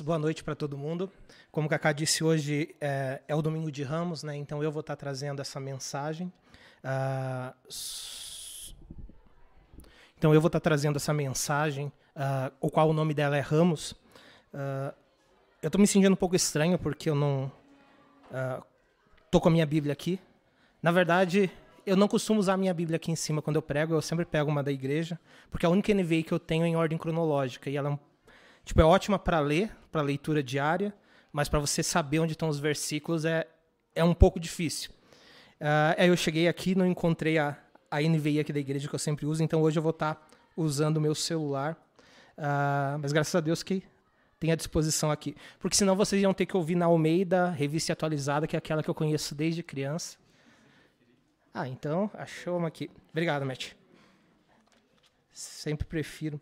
Boa noite para todo mundo. Como o Cacá disse, hoje é, é, o domingo de Ramos, né? Então eu vou estar trazendo essa mensagem. Uh, então eu vou estar trazendo essa mensagem, uh, o qual o nome dela é Ramos. Uh, eu estou me sentindo um pouco estranho porque eu não estou com a minha Bíblia aqui. Na verdade, eu não costumo usar a minha Bíblia aqui em cima quando eu prego. Eu sempre pego uma da igreja, porque é a única NVI que eu tenho em ordem cronológica e ela é um Tipo, é ótima para ler, para leitura diária, mas para você saber onde estão os versículos é, é um pouco difícil. Uh, aí eu cheguei aqui, não encontrei a, a NVI aqui da igreja que eu sempre uso, então hoje eu vou estar tá usando o meu celular. Uh, mas graças a Deus que tem à disposição aqui. Porque senão vocês iam ter que ouvir na Almeida, revista atualizada, que é aquela que eu conheço desde criança. Ah, então, achou uma aqui. Obrigado, Matt. Sempre prefiro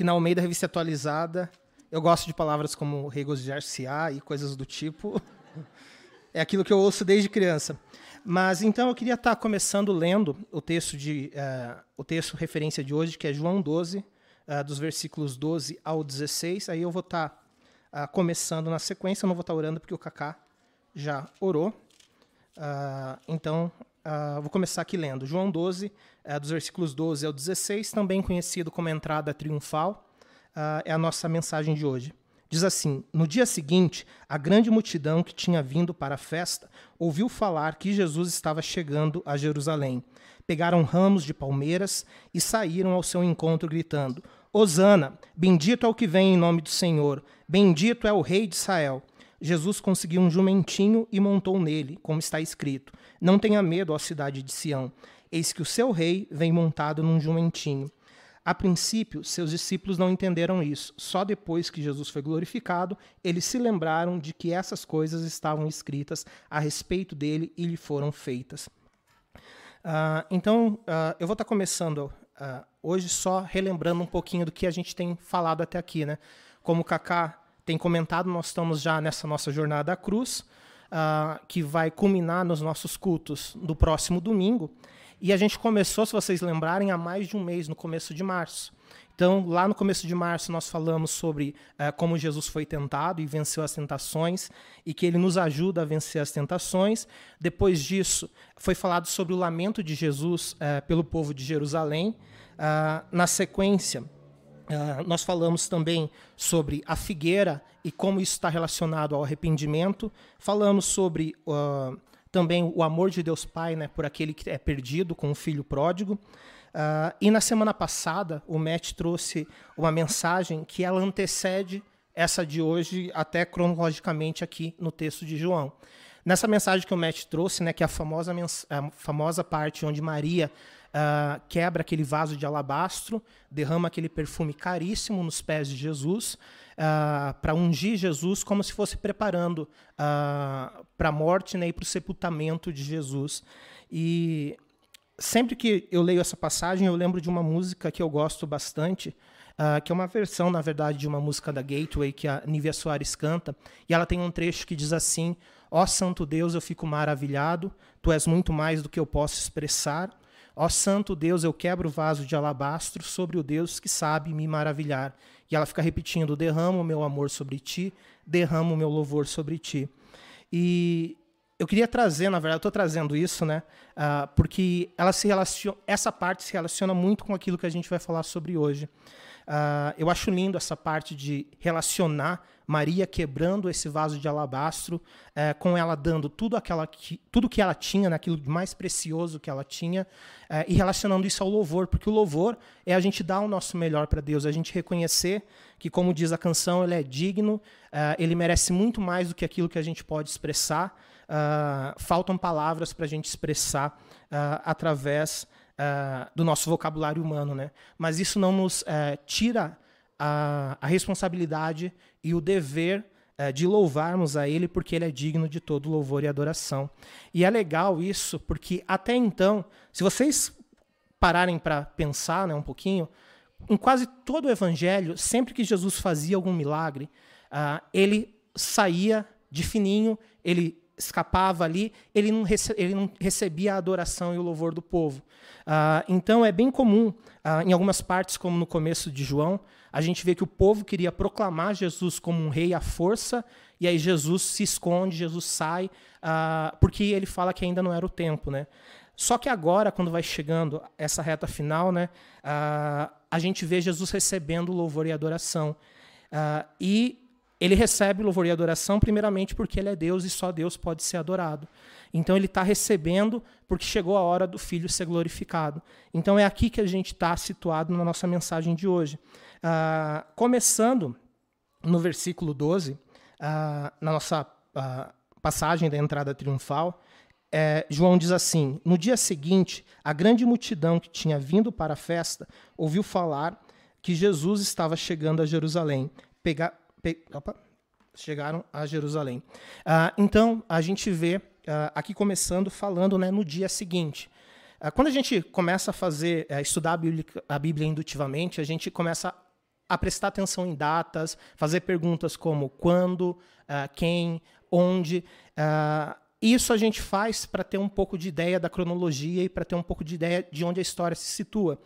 porque na Almeida Revista Atualizada, eu gosto de palavras como regozijar-se-á e coisas do tipo. É aquilo que eu ouço desde criança. Mas então eu queria estar começando lendo o texto de uh, o texto referência de hoje, que é João 12, uh, eh, dos versículos 12 ao 16. Aí eu vou estar uh, começando na sequência, eu não vou estar orando porque o Kaká já orou. então vou começar aqui lendo. João 12, é, dos versículos 12 ao 16, também conhecido como entrada triunfal, uh, é a nossa mensagem de hoje. Diz assim: No dia seguinte, a grande multidão que tinha vindo para a festa ouviu falar que Jesus estava chegando a Jerusalém. Pegaram ramos de palmeiras e saíram ao seu encontro, gritando: Hosana, bendito é o que vem em nome do Senhor, bendito é o Rei de Israel. Jesus conseguiu um jumentinho e montou nele, como está escrito: Não tenha medo, ó cidade de Sião. Eis que o seu rei vem montado num jumentinho. A princípio, seus discípulos não entenderam isso. Só depois que Jesus foi glorificado, eles se lembraram de que essas coisas estavam escritas a respeito dele e lhe foram feitas. Uh, então, uh, eu vou estar começando uh, hoje só relembrando um pouquinho do que a gente tem falado até aqui. Né? Como o Kaká tem comentado, nós estamos já nessa nossa jornada à cruz, que vai culminar nos nossos cultos do próximo domingo. E a gente começou, se vocês lembrarem, há mais de um mês, no começo de março. Então, lá no começo de março, nós falamos sobre uh, como Jesus foi tentado e venceu as tentações, e que ele nos ajuda a vencer as tentações. Depois disso, foi falado sobre o lamento de Jesus uh, pelo povo de Jerusalém. Uh, na sequência, nós falamos também sobre a figueira e como isso está relacionado ao arrependimento. Falamos sobre também o amor de Deus Pai né, por aquele que é perdido com o filho pródigo. Uh, e na semana passada, o Matt trouxe uma mensagem que ela antecede essa de hoje, até cronologicamente aqui no texto de João. Nessa mensagem que o Matt trouxe, né, que é a famosa, a famosa parte onde Maria uh, quebra aquele vaso de alabastro, derrama aquele perfume caríssimo nos pés de Jesus, uh, ah, para ungir Jesus como se fosse preparando uh, ah, para a morte né, e para o sepultamento de Jesus. E sempre que eu leio essa passagem, eu lembro de uma música que eu gosto bastante, uh, que é uma versão, na verdade, de uma música da Gateway que a Nívia Soares canta, e ela tem um trecho que diz assim: Ó oh, Santo Deus, eu fico maravilhado, tu és muito mais do que eu posso expressar. Ó Santo Deus, eu quebro o vaso de alabastro sobre o Deus que sabe me maravilhar. E ela fica repetindo: derramo o meu amor sobre ti, derramo o meu louvor sobre ti. E eu queria trazer, na verdade, eu estou trazendo isso, né? Uh, porque ela se relaciona, essa parte se relaciona muito com aquilo que a gente vai falar sobre hoje. Uh, eu acho lindo essa parte de relacionar Maria quebrando esse vaso de alabastro, uh, com ela dando tudo, aquela que, tudo que ela tinha, naquilo né, mais precioso que ela tinha, uh, e relacionando isso ao louvor, porque o louvor é a gente dar o nosso melhor para Deus, a gente reconhecer que, como diz a canção, ele é digno, ele merece muito mais do que aquilo que a gente pode expressar. faltam palavras para a gente expressar através uh, do nosso vocabulário humano, né? Mas isso não nos uh, tira a, a, responsabilidade e o dever uh, de louvarmos a Ele, porque Ele é digno de todo louvor e adoração. E é legal isso, porque até então, se vocês pararem para pensar né, um pouquinho, em quase todo o Evangelho, sempre que Jesus fazia algum milagre, ele saía de fininho, ele escapava ali, ele não, ele não recebia a adoração e o louvor do povo. Uh, então é bem comum, uh, em algumas partes, como no começo de João, a gente vê que o povo queria proclamar Jesus como um rei à força, e aí Jesus se esconde, Jesus sai, uh, porque ele fala que ainda não era o tempo. Né? Só que agora, quando vai chegando essa reta final, né, a gente vê Jesus recebendo louvor e adoração. e ele recebe louvor e adoração, primeiramente porque ele é Deus e só Deus pode ser adorado. Então ele está recebendo porque chegou a hora do Filho ser glorificado. Então é aqui que a gente está situado na nossa mensagem de hoje. Uh, começando no versículo 12, uh, ah, na nossa uh, passagem da entrada triunfal, é, João diz assim: No dia seguinte, a grande multidão que tinha vindo para a festa ouviu falar que Jesus estava chegando a Jerusalém. Pe, opa, chegaram a Jerusalém. então, a gente vê uh, aqui começando falando né, no dia seguinte. Uh, quando a gente começa a fazer, uh, estudar a Bíblia, a Bíblia indutivamente, a gente começa a prestar atenção em datas, fazer perguntas como quando, quem, onde. isso a gente faz para ter um pouco de ideia da cronologia e para ter um pouco de ideia de onde a história se situa.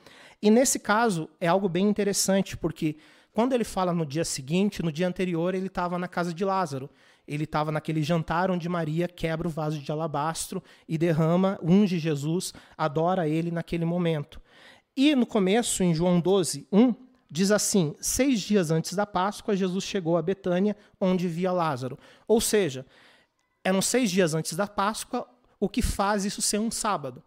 E nesse caso é algo bem interessante, porque quando ele fala no dia seguinte, no dia anterior ele estava na casa de Lázaro ele estava naquele jantar onde Maria quebra o vaso de alabastro e derrama, unge Jesus, adora ele naquele momento. E no começo, em João 12, 1, diz assim: Seis dias antes da Páscoa, Jesus chegou a Betânia, onde via Lázaro. Ou seja, eram seis dias antes da Páscoa, o que faz isso ser um sábado.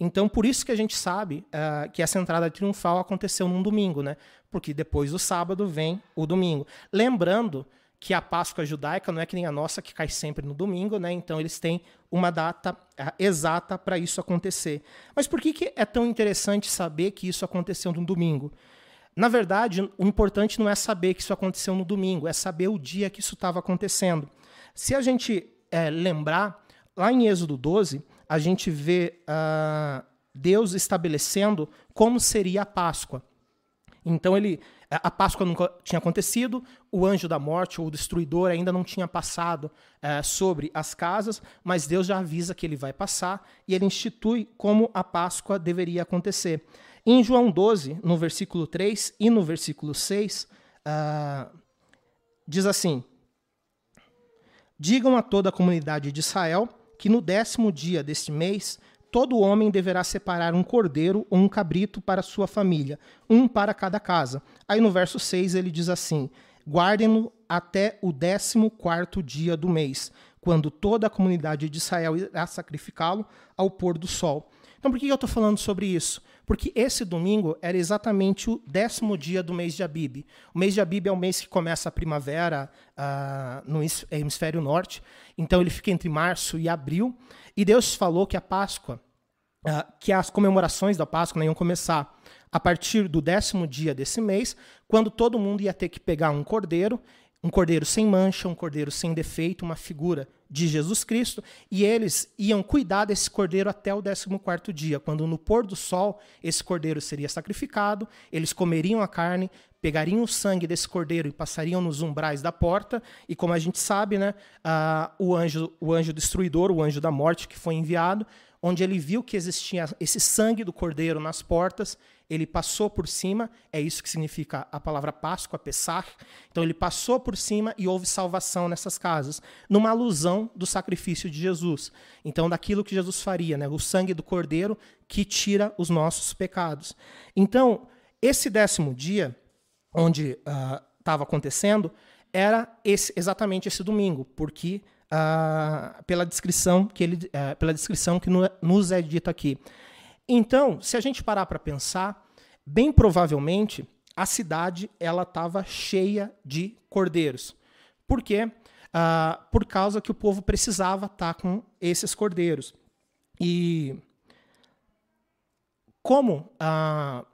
Então, por isso que a gente sabe uh, que essa entrada triunfal aconteceu num domingo, né? Porque depois do sábado vem o domingo. Lembrando que a Páscoa judaica não é que nem a nossa, que cai sempre no domingo, né? Então eles têm uma data uh, exata para isso acontecer. Mas por que, que é tão interessante saber que isso aconteceu no domingo? Na verdade, o importante não é saber que isso aconteceu no domingo, é saber o dia que isso estava acontecendo. Se a gente é, lembrar, lá em Êxodo 12, a gente vê uh, Deus estabelecendo como seria a Páscoa. Então ele a Páscoa nunca tinha acontecido, o anjo da morte ou o destruidor ainda não tinha passado é, sobre as casas, mas Deus já avisa que ele vai passar e ele institui como a Páscoa deveria acontecer. Em João 12, no versículo 3 e no versículo 6, uh, ah, diz assim: Digam a toda a comunidade de Israel que no décimo dia deste mês todo homem deverá separar um cordeiro ou um cabrito para sua família, um para cada casa. Aí no verso 6 ele diz assim: Guardem-no até o décimo quarto dia do mês, quando toda a comunidade de Israel irá sacrificá-lo ao pôr do sol. Então por que eu estou falando sobre isso? Porque esse domingo era exatamente o décimo dia do mês de Abib. O mês de Abib é o mês que começa a primavera uh, no hemisfério norte, então ele fica entre março e abril. E Deus falou que a Páscoa, uh, que as comemorações da Páscoa né, iam começar a partir do décimo dia desse mês, quando todo mundo ia ter que pegar um cordeiro, um cordeiro sem mancha, um cordeiro sem defeito, uma figura de Jesus Cristo, e eles iam cuidar desse cordeiro até o 14º dia, quando no pôr do sol esse cordeiro seria sacrificado, eles comeriam a carne, pegariam o sangue desse cordeiro e passariam nos umbrais da porta, e como a gente sabe, né, uh, o, anjo, o anjo destruidor, o anjo da morte que foi enviado, onde ele viu que existia esse sangue do cordeiro nas portas, ele passou por cima, é isso que significa a palavra Páscoa, Pessah. Então ele passou por cima e houve salvação nessas casas, numa alusão do sacrifício de Jesus. Então daquilo que Jesus faria, né? o sangue do cordeiro que tira os nossos pecados. Então, esse décimo dia, onde estava uh, acontecendo, era esse, exatamente esse domingo, porque uh, pela descrição que ele, uh, pela descrição que no, nos é dita aqui. Então, se a gente parar para pensar, bem provavelmente a cidade ela estava cheia de cordeiros. Por quê? Uh, por causa que o povo precisava estar tá com esses cordeiros. E como uh,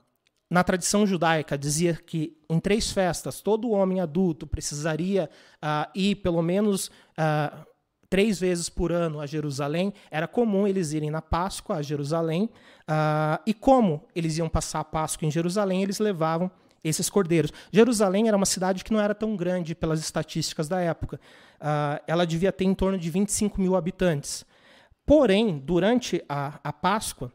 na tradição judaica dizia que em três festas todo homem adulto precisaria uh, ir pelo menos uh, três vezes por ano a Jerusalém, era comum eles irem na Páscoa a Jerusalém. Uh, e como eles iam passar a Páscoa em Jerusalém, eles levavam esses cordeiros. Jerusalém era uma cidade que não era tão grande pelas estatísticas da época. Ela devia ter em torno de 25 mil habitantes. Porém, durante a, a Páscoa,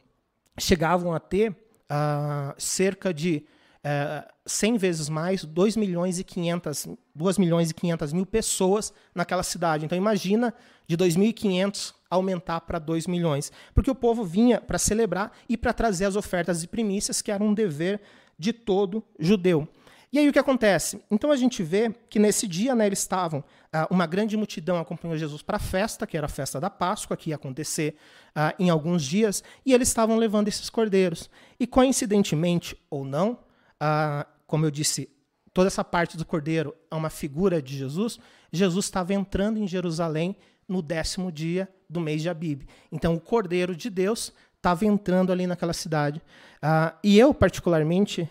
chegavam a ter uh, cerca de uh, 100 vezes mais, 2 milhões e 500, 2 milhões e 500 mil pessoas naquela cidade. Então, imagina de 2.500 aumentar para 2 milhões. Porque o povo vinha para celebrar e para trazer as ofertas e primícias, que era um dever de todo judeu. E aí o que acontece? Então a gente vê que nesse dia né, eles estavam, ah, uma grande multidão acompanhou Jesus para a festa, que era a festa da Páscoa, que ia acontecer ah, em alguns dias, e eles estavam levando esses cordeiros. E coincidentemente ou não, ah, como eu disse, toda essa parte do cordeiro é uma figura de Jesus, Jesus estava entrando em Jerusalém no décimo dia do mês de Abib. Então o cordeiro de Deus estava entrando ali naquela cidade. e eu, particularmente,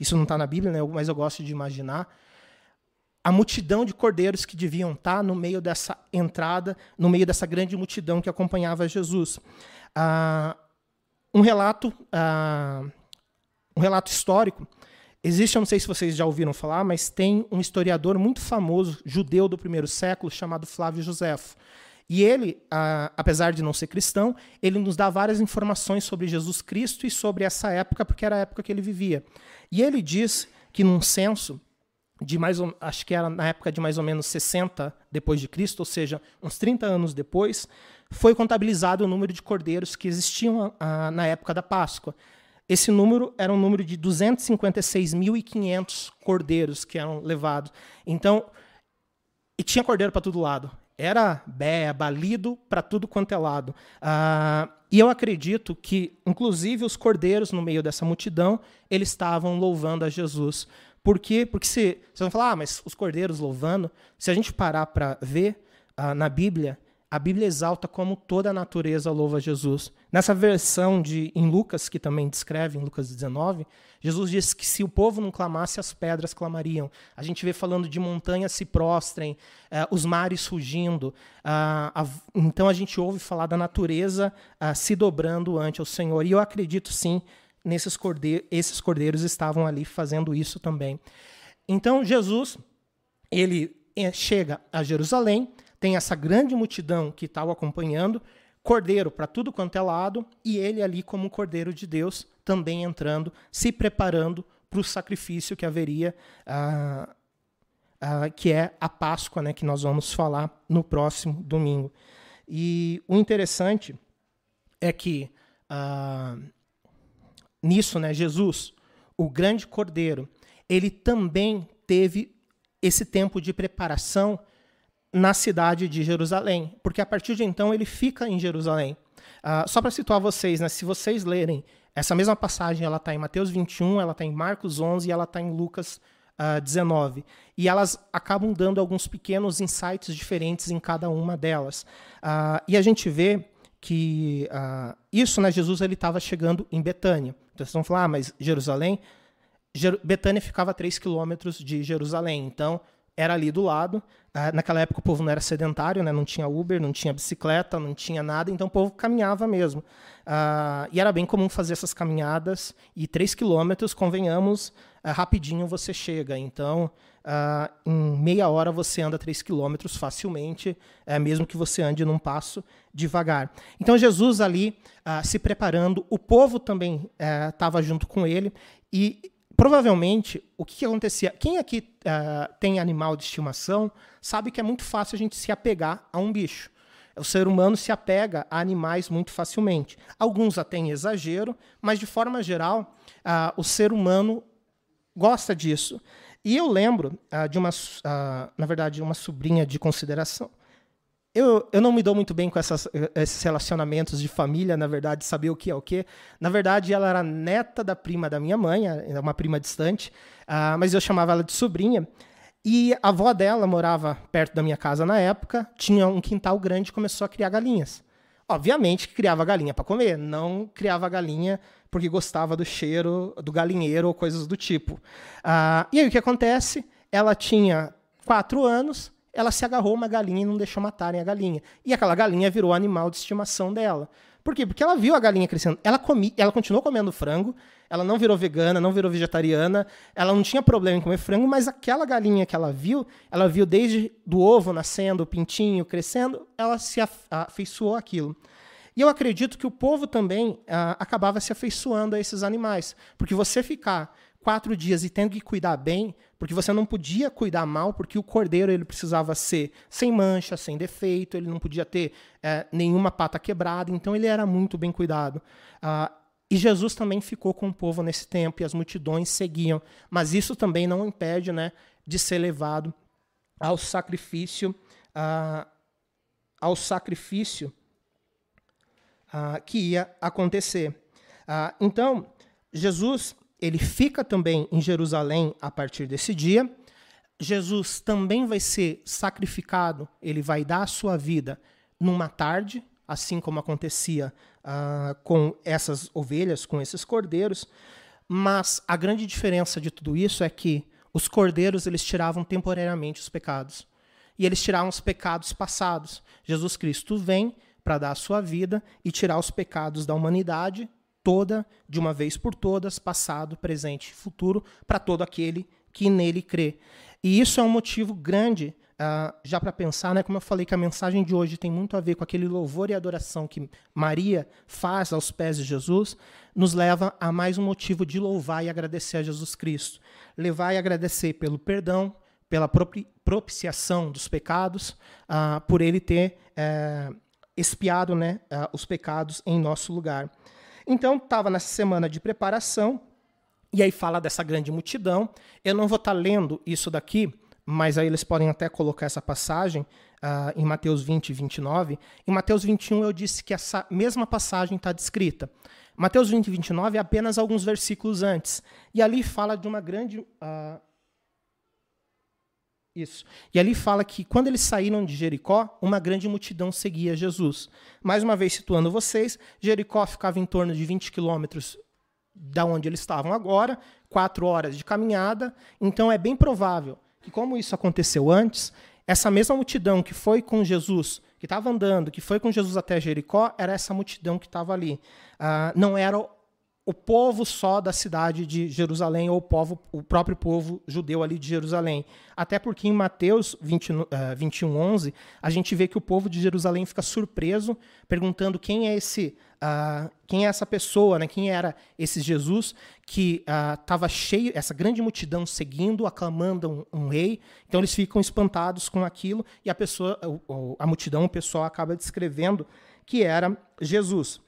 isso não está na Bíblia, né, mas eu gosto de imaginar, a multidão de cordeiros que deviam estar tá no meio dessa entrada, no meio dessa grande multidão que acompanhava Jesus. Ah, um relato, ah, um relato histórico. Existe, eu não sei se vocês já ouviram falar, mas tem um historiador muito famoso, judeu do primeiro século, chamado Flávio Josefo. E ele, ah, apesar de não ser cristão, ele nos dá várias informações sobre Jesus Cristo e sobre essa época, porque era a época que ele vivia. E ele diz que num censo de mais acho que era na época de mais ou menos 60 depois de Cristo, ou seja, uns 30 anos depois, foi contabilizado o número de cordeiros que existiam ah, na época da Páscoa. Esse número era um número de 256.500 cordeiros que eram levados. Então, e tinha cordeiro para todo lado. Era bé, balido para tudo quanto é lado. Ah, e eu acredito que, inclusive, os cordeiros no meio dessa multidão, eles estavam louvando a Jesus. Por quê? Porque se vocês vão falar, ah, mas os cordeiros louvando, se a gente parar para ver ah, na Bíblia, a Bíblia exalta como toda a natureza louva Jesus. Nessa versão de em Lucas, que também descreve em Lucas 19, Jesus diz que se o povo não clamasse, as pedras clamariam. A gente vê falando de montanhas se prostrem, eh, os mares fugindo. Ah, a, então a gente ouve falar da natureza ah, se dobrando ante o Senhor. E eu acredito sim, nesses cordeiros, esses cordeiros estavam ali fazendo isso também. Então Jesus, ele eh, chega a Jerusalém, tem essa grande multidão que está o acompanhando, cordeiro para tudo quanto é lado, e ele ali como cordeiro de Deus, também entrando, se preparando para o sacrifício que haveria, ah, ah, que é a Páscoa, né, que nós vamos falar no próximo domingo. E o interessante é que ah, nisso, né, Jesus, o grande cordeiro, ele também teve esse tempo de preparação na cidade de Jerusalém, porque a partir de então ele fica em Jerusalém. Uh, só para situar vocês, né, se vocês lerem essa mesma passagem, ela está em Mateus 21, ela está em Marcos 11 e ela está em Lucas uh, ah, 19. E elas acabam dando alguns pequenos insights diferentes em cada uma delas. Uh, e a gente vê que isso, né, Jesus ele estava chegando em Betânia. Então vocês vão falar, ah, mas Jerusalém? Jer Betânia ficava a 3 quilômetros de Jerusalém. Então era ali do lado. Naquela época o povo não era sedentário, né? não tinha Uber, não tinha bicicleta, não tinha nada, então o povo caminhava mesmo. Uh, e era bem comum fazer essas caminhadas, e três quilômetros, convenhamos, uh, rapidinho você chega. Então, uh, em meia hora você anda três quilômetros facilmente, uh, mesmo que você ande num passo devagar. Então, Jesus ali se preparando, o povo também estava junto com ele, e provavelmente, o que, que acontecia? Quem aqui uh, tem animal de estimação sabe que é muito fácil a gente se apegar a um bicho. O ser humano se apega a animais muito facilmente. Alguns até em exagero, mas de forma geral, uh, o ser humano gosta disso. E eu lembro uh, de uma, na verdade, uma sobrinha de consideração eu, eu não me dou muito bem com essas, esses relacionamentos de família, na verdade, saber o que é o que. Na verdade, ela era neta da prima da minha mãe, é uma prima distante, uh, mas eu chamava ela de sobrinha. E a avó dela morava perto da minha casa na época, tinha um quintal grande e começou a criar galinhas. Obviamente que criava galinha para comer, não criava galinha porque gostava do cheiro do galinheiro ou coisas do tipo. Uh, e aí o que acontece? Ela tinha quatro anos, ela se agarrou uma galinha e não deixou matarem a galinha. E aquela galinha virou animal de estimação dela. Por quê? Porque ela viu a galinha crescendo. Ela, comi, ela continuou comendo frango, ela não virou vegana, não virou vegetariana, ela não tinha problema em comer frango, mas aquela galinha que ela viu, ela viu desde do ovo nascendo, o pintinho crescendo, ela se afeiçoou aquilo. E eu acredito que o povo também ah, acabava se afeiçoando a esses animais, porque você ficar quatro dias e tendo que cuidar bem, porque você não podia cuidar mal, porque o cordeiro ele precisava ser sem mancha, sem defeito, ele não podia ter é, nenhuma pata quebrada, então ele era muito bem cuidado. Ah, e Jesus também ficou com o povo nesse tempo e as multidões seguiam. Mas isso também não impede né, de ser levado ao sacrifício, uh, ao sacrifício uh, que ia acontecer. Então, Jesus ele fica também em Jerusalém a partir desse dia. Jesus também vai ser sacrificado, ele vai dar a sua vida numa tarde, assim como acontecia uh, com essas ovelhas, com esses cordeiros. Mas a grande diferença de tudo isso é que os cordeiros eles tiravam temporariamente os pecados. E eles tiravam os pecados passados. Jesus Cristo vem para dar a sua vida e tirar os pecados da humanidade toda, de uma vez por todas, passado, presente e futuro, para todo aquele que nele crê. E isso é um motivo grande Uh, já para pensar, né, como eu falei que a mensagem de hoje tem muito a ver com aquele louvor e adoração que Maria faz aos pés de Jesus, nos leva a mais um motivo de louvar e agradecer a Jesus Cristo. Levar e agradecer pelo perdão, pela propiciação dos pecados, uh, por ele ter uh, expiado né, uh, os pecados em nosso lugar. Então, estava nessa semana de preparação, e aí fala dessa grande multidão. Eu não vou estar tá lendo isso daqui, mas aí eles podem até colocar essa passagem uh, em Mateus 20 e 29. Em Mateus 21 eu disse que essa mesma passagem está descrita. Mateus 20 e 29 é apenas alguns versículos antes. E ali fala de uma grande. Uh, isso. E ali fala que quando eles saíram de Jericó, uma grande multidão seguia Jesus. Mais uma vez situando vocês, Jericó ficava em torno de 20 quilômetros da onde eles estavam agora, quatro horas de caminhada. Então é bem provável que, como isso aconteceu antes, essa mesma multidão que foi com Jesus, que estava andando, que foi com Jesus até Jericó, era essa multidão que estava ali. Uh, não era o povo só da cidade de Jerusalém ou o, povo, o próprio povo judeu ali de Jerusalém. Até porque em Mateus 20, uh, 21, 11, a gente vê que o povo de Jerusalém fica surpreso, perguntando quem é esse, uh, quem é essa pessoa, né? quem era esse Jesus que estava uh, cheio, essa grande multidão seguindo, aclamando um, um, rei. Então eles ficam espantados com aquilo e a pessoa, a multidão, o pessoal acaba descrevendo que era Jesus.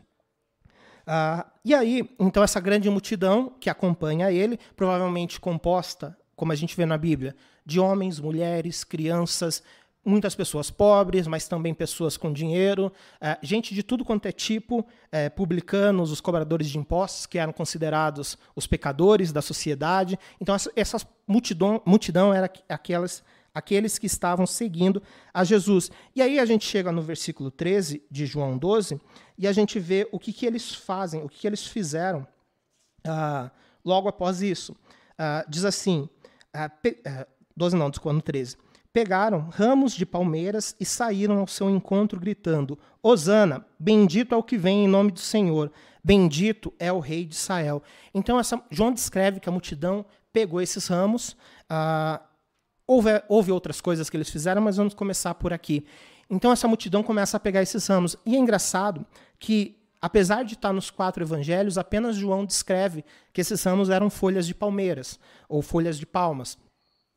Uh, e aí, então, essa grande multidão que acompanha ele, provavelmente composta, como a gente vê na Bíblia, de homens, mulheres, crianças, muitas pessoas pobres, mas também pessoas com dinheiro, uh, gente de tudo quanto é tipo, uh, publicanos, os cobradores de impostos, que eram considerados os pecadores da sociedade. Então, essa, essa multidão, multidão era aquelas aqueles que estavam seguindo a Jesus. E aí a gente chega no versículo 13 de João 12 e a gente vê o que, que eles fazem, o que, que eles fizeram uh, logo após isso. Uh, diz assim, uh, 12 não, desculpa, 13. Pegaram ramos de palmeiras e saíram ao seu encontro gritando: Hosana, bendito é o que vem em nome do Senhor, bendito é o rei de Israel. Então essa, João descreve que a multidão pegou esses ramos, uh, Houve, houve outras coisas que eles fizeram, mas vamos começar por aqui. Então essa multidão começa a pegar esses ramos. E é engraçado que, apesar de estar nos quatro evangelhos, apenas João descreve que esses ramos eram folhas de palmeiras, ou folhas de palmas.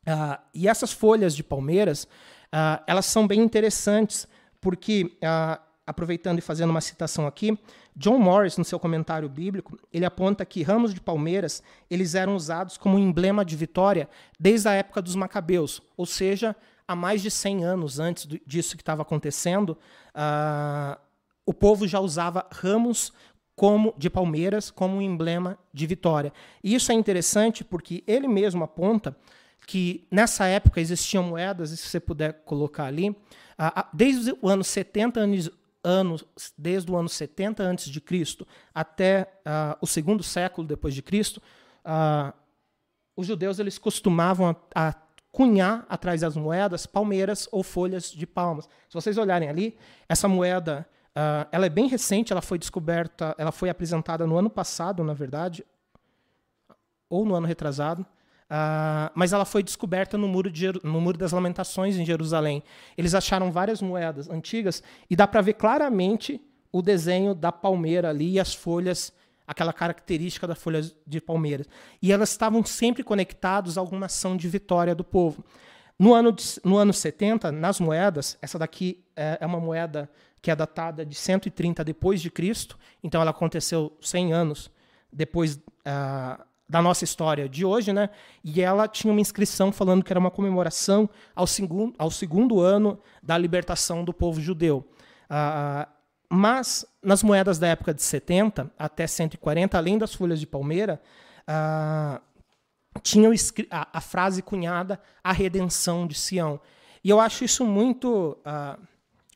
Uh, e essas folhas de palmeiras, uh, elas são bem interessantes, porque, uh, aproveitando e fazendo uma citação aqui, John Morris, no seu comentário bíblico, ele aponta que ramos de palmeiras eles eram usados como emblema de vitória desde a época dos Macabeus, ou seja, há mais de 100 anos antes disso que estava acontecendo, uh, o povo já usava ramos como de palmeiras como um emblema de vitória. E isso é interessante porque ele mesmo aponta que nessa época existiam moedas, se você puder colocar ali, uh, desde o ano 70 anos desde o ano 70 antes de Cristo até uh, o segundo século depois de Cristo, uh, os judeus eles costumavam a, a cunhar atrás das moedas palmeiras ou folhas de palmas. Se vocês olharem ali, essa moeda Uh, ela é bem recente, ela foi descoberta, ela foi apresentada no ano passado, na verdade, ou no ano retrasado, uh, mas ela foi descoberta no muro, de, no muro das Lamentações em Jerusalém. Eles acharam várias moedas antigas e dá para ver claramente o desenho da palmeira ali e as folhas, aquela característica da folha de palmeiras. E elas estavam sempre conectadas a alguma ação de vitória do povo. No ano, de, no ano 70, nas moedas, essa daqui é, é uma moeda que é datada de 130 depois de Cristo, então ela aconteceu 100 anos depois uh, da nossa história de hoje, né? E ela tinha uma inscrição falando que era uma comemoração ao segundo, ao segundo ano da libertação do povo judeu. Uh, mas nas moedas da época de 70 até 140, além das folhas de palmeira, uh, tinha a, a, frase cunhada a redenção de Sião. E eu acho isso muito uh,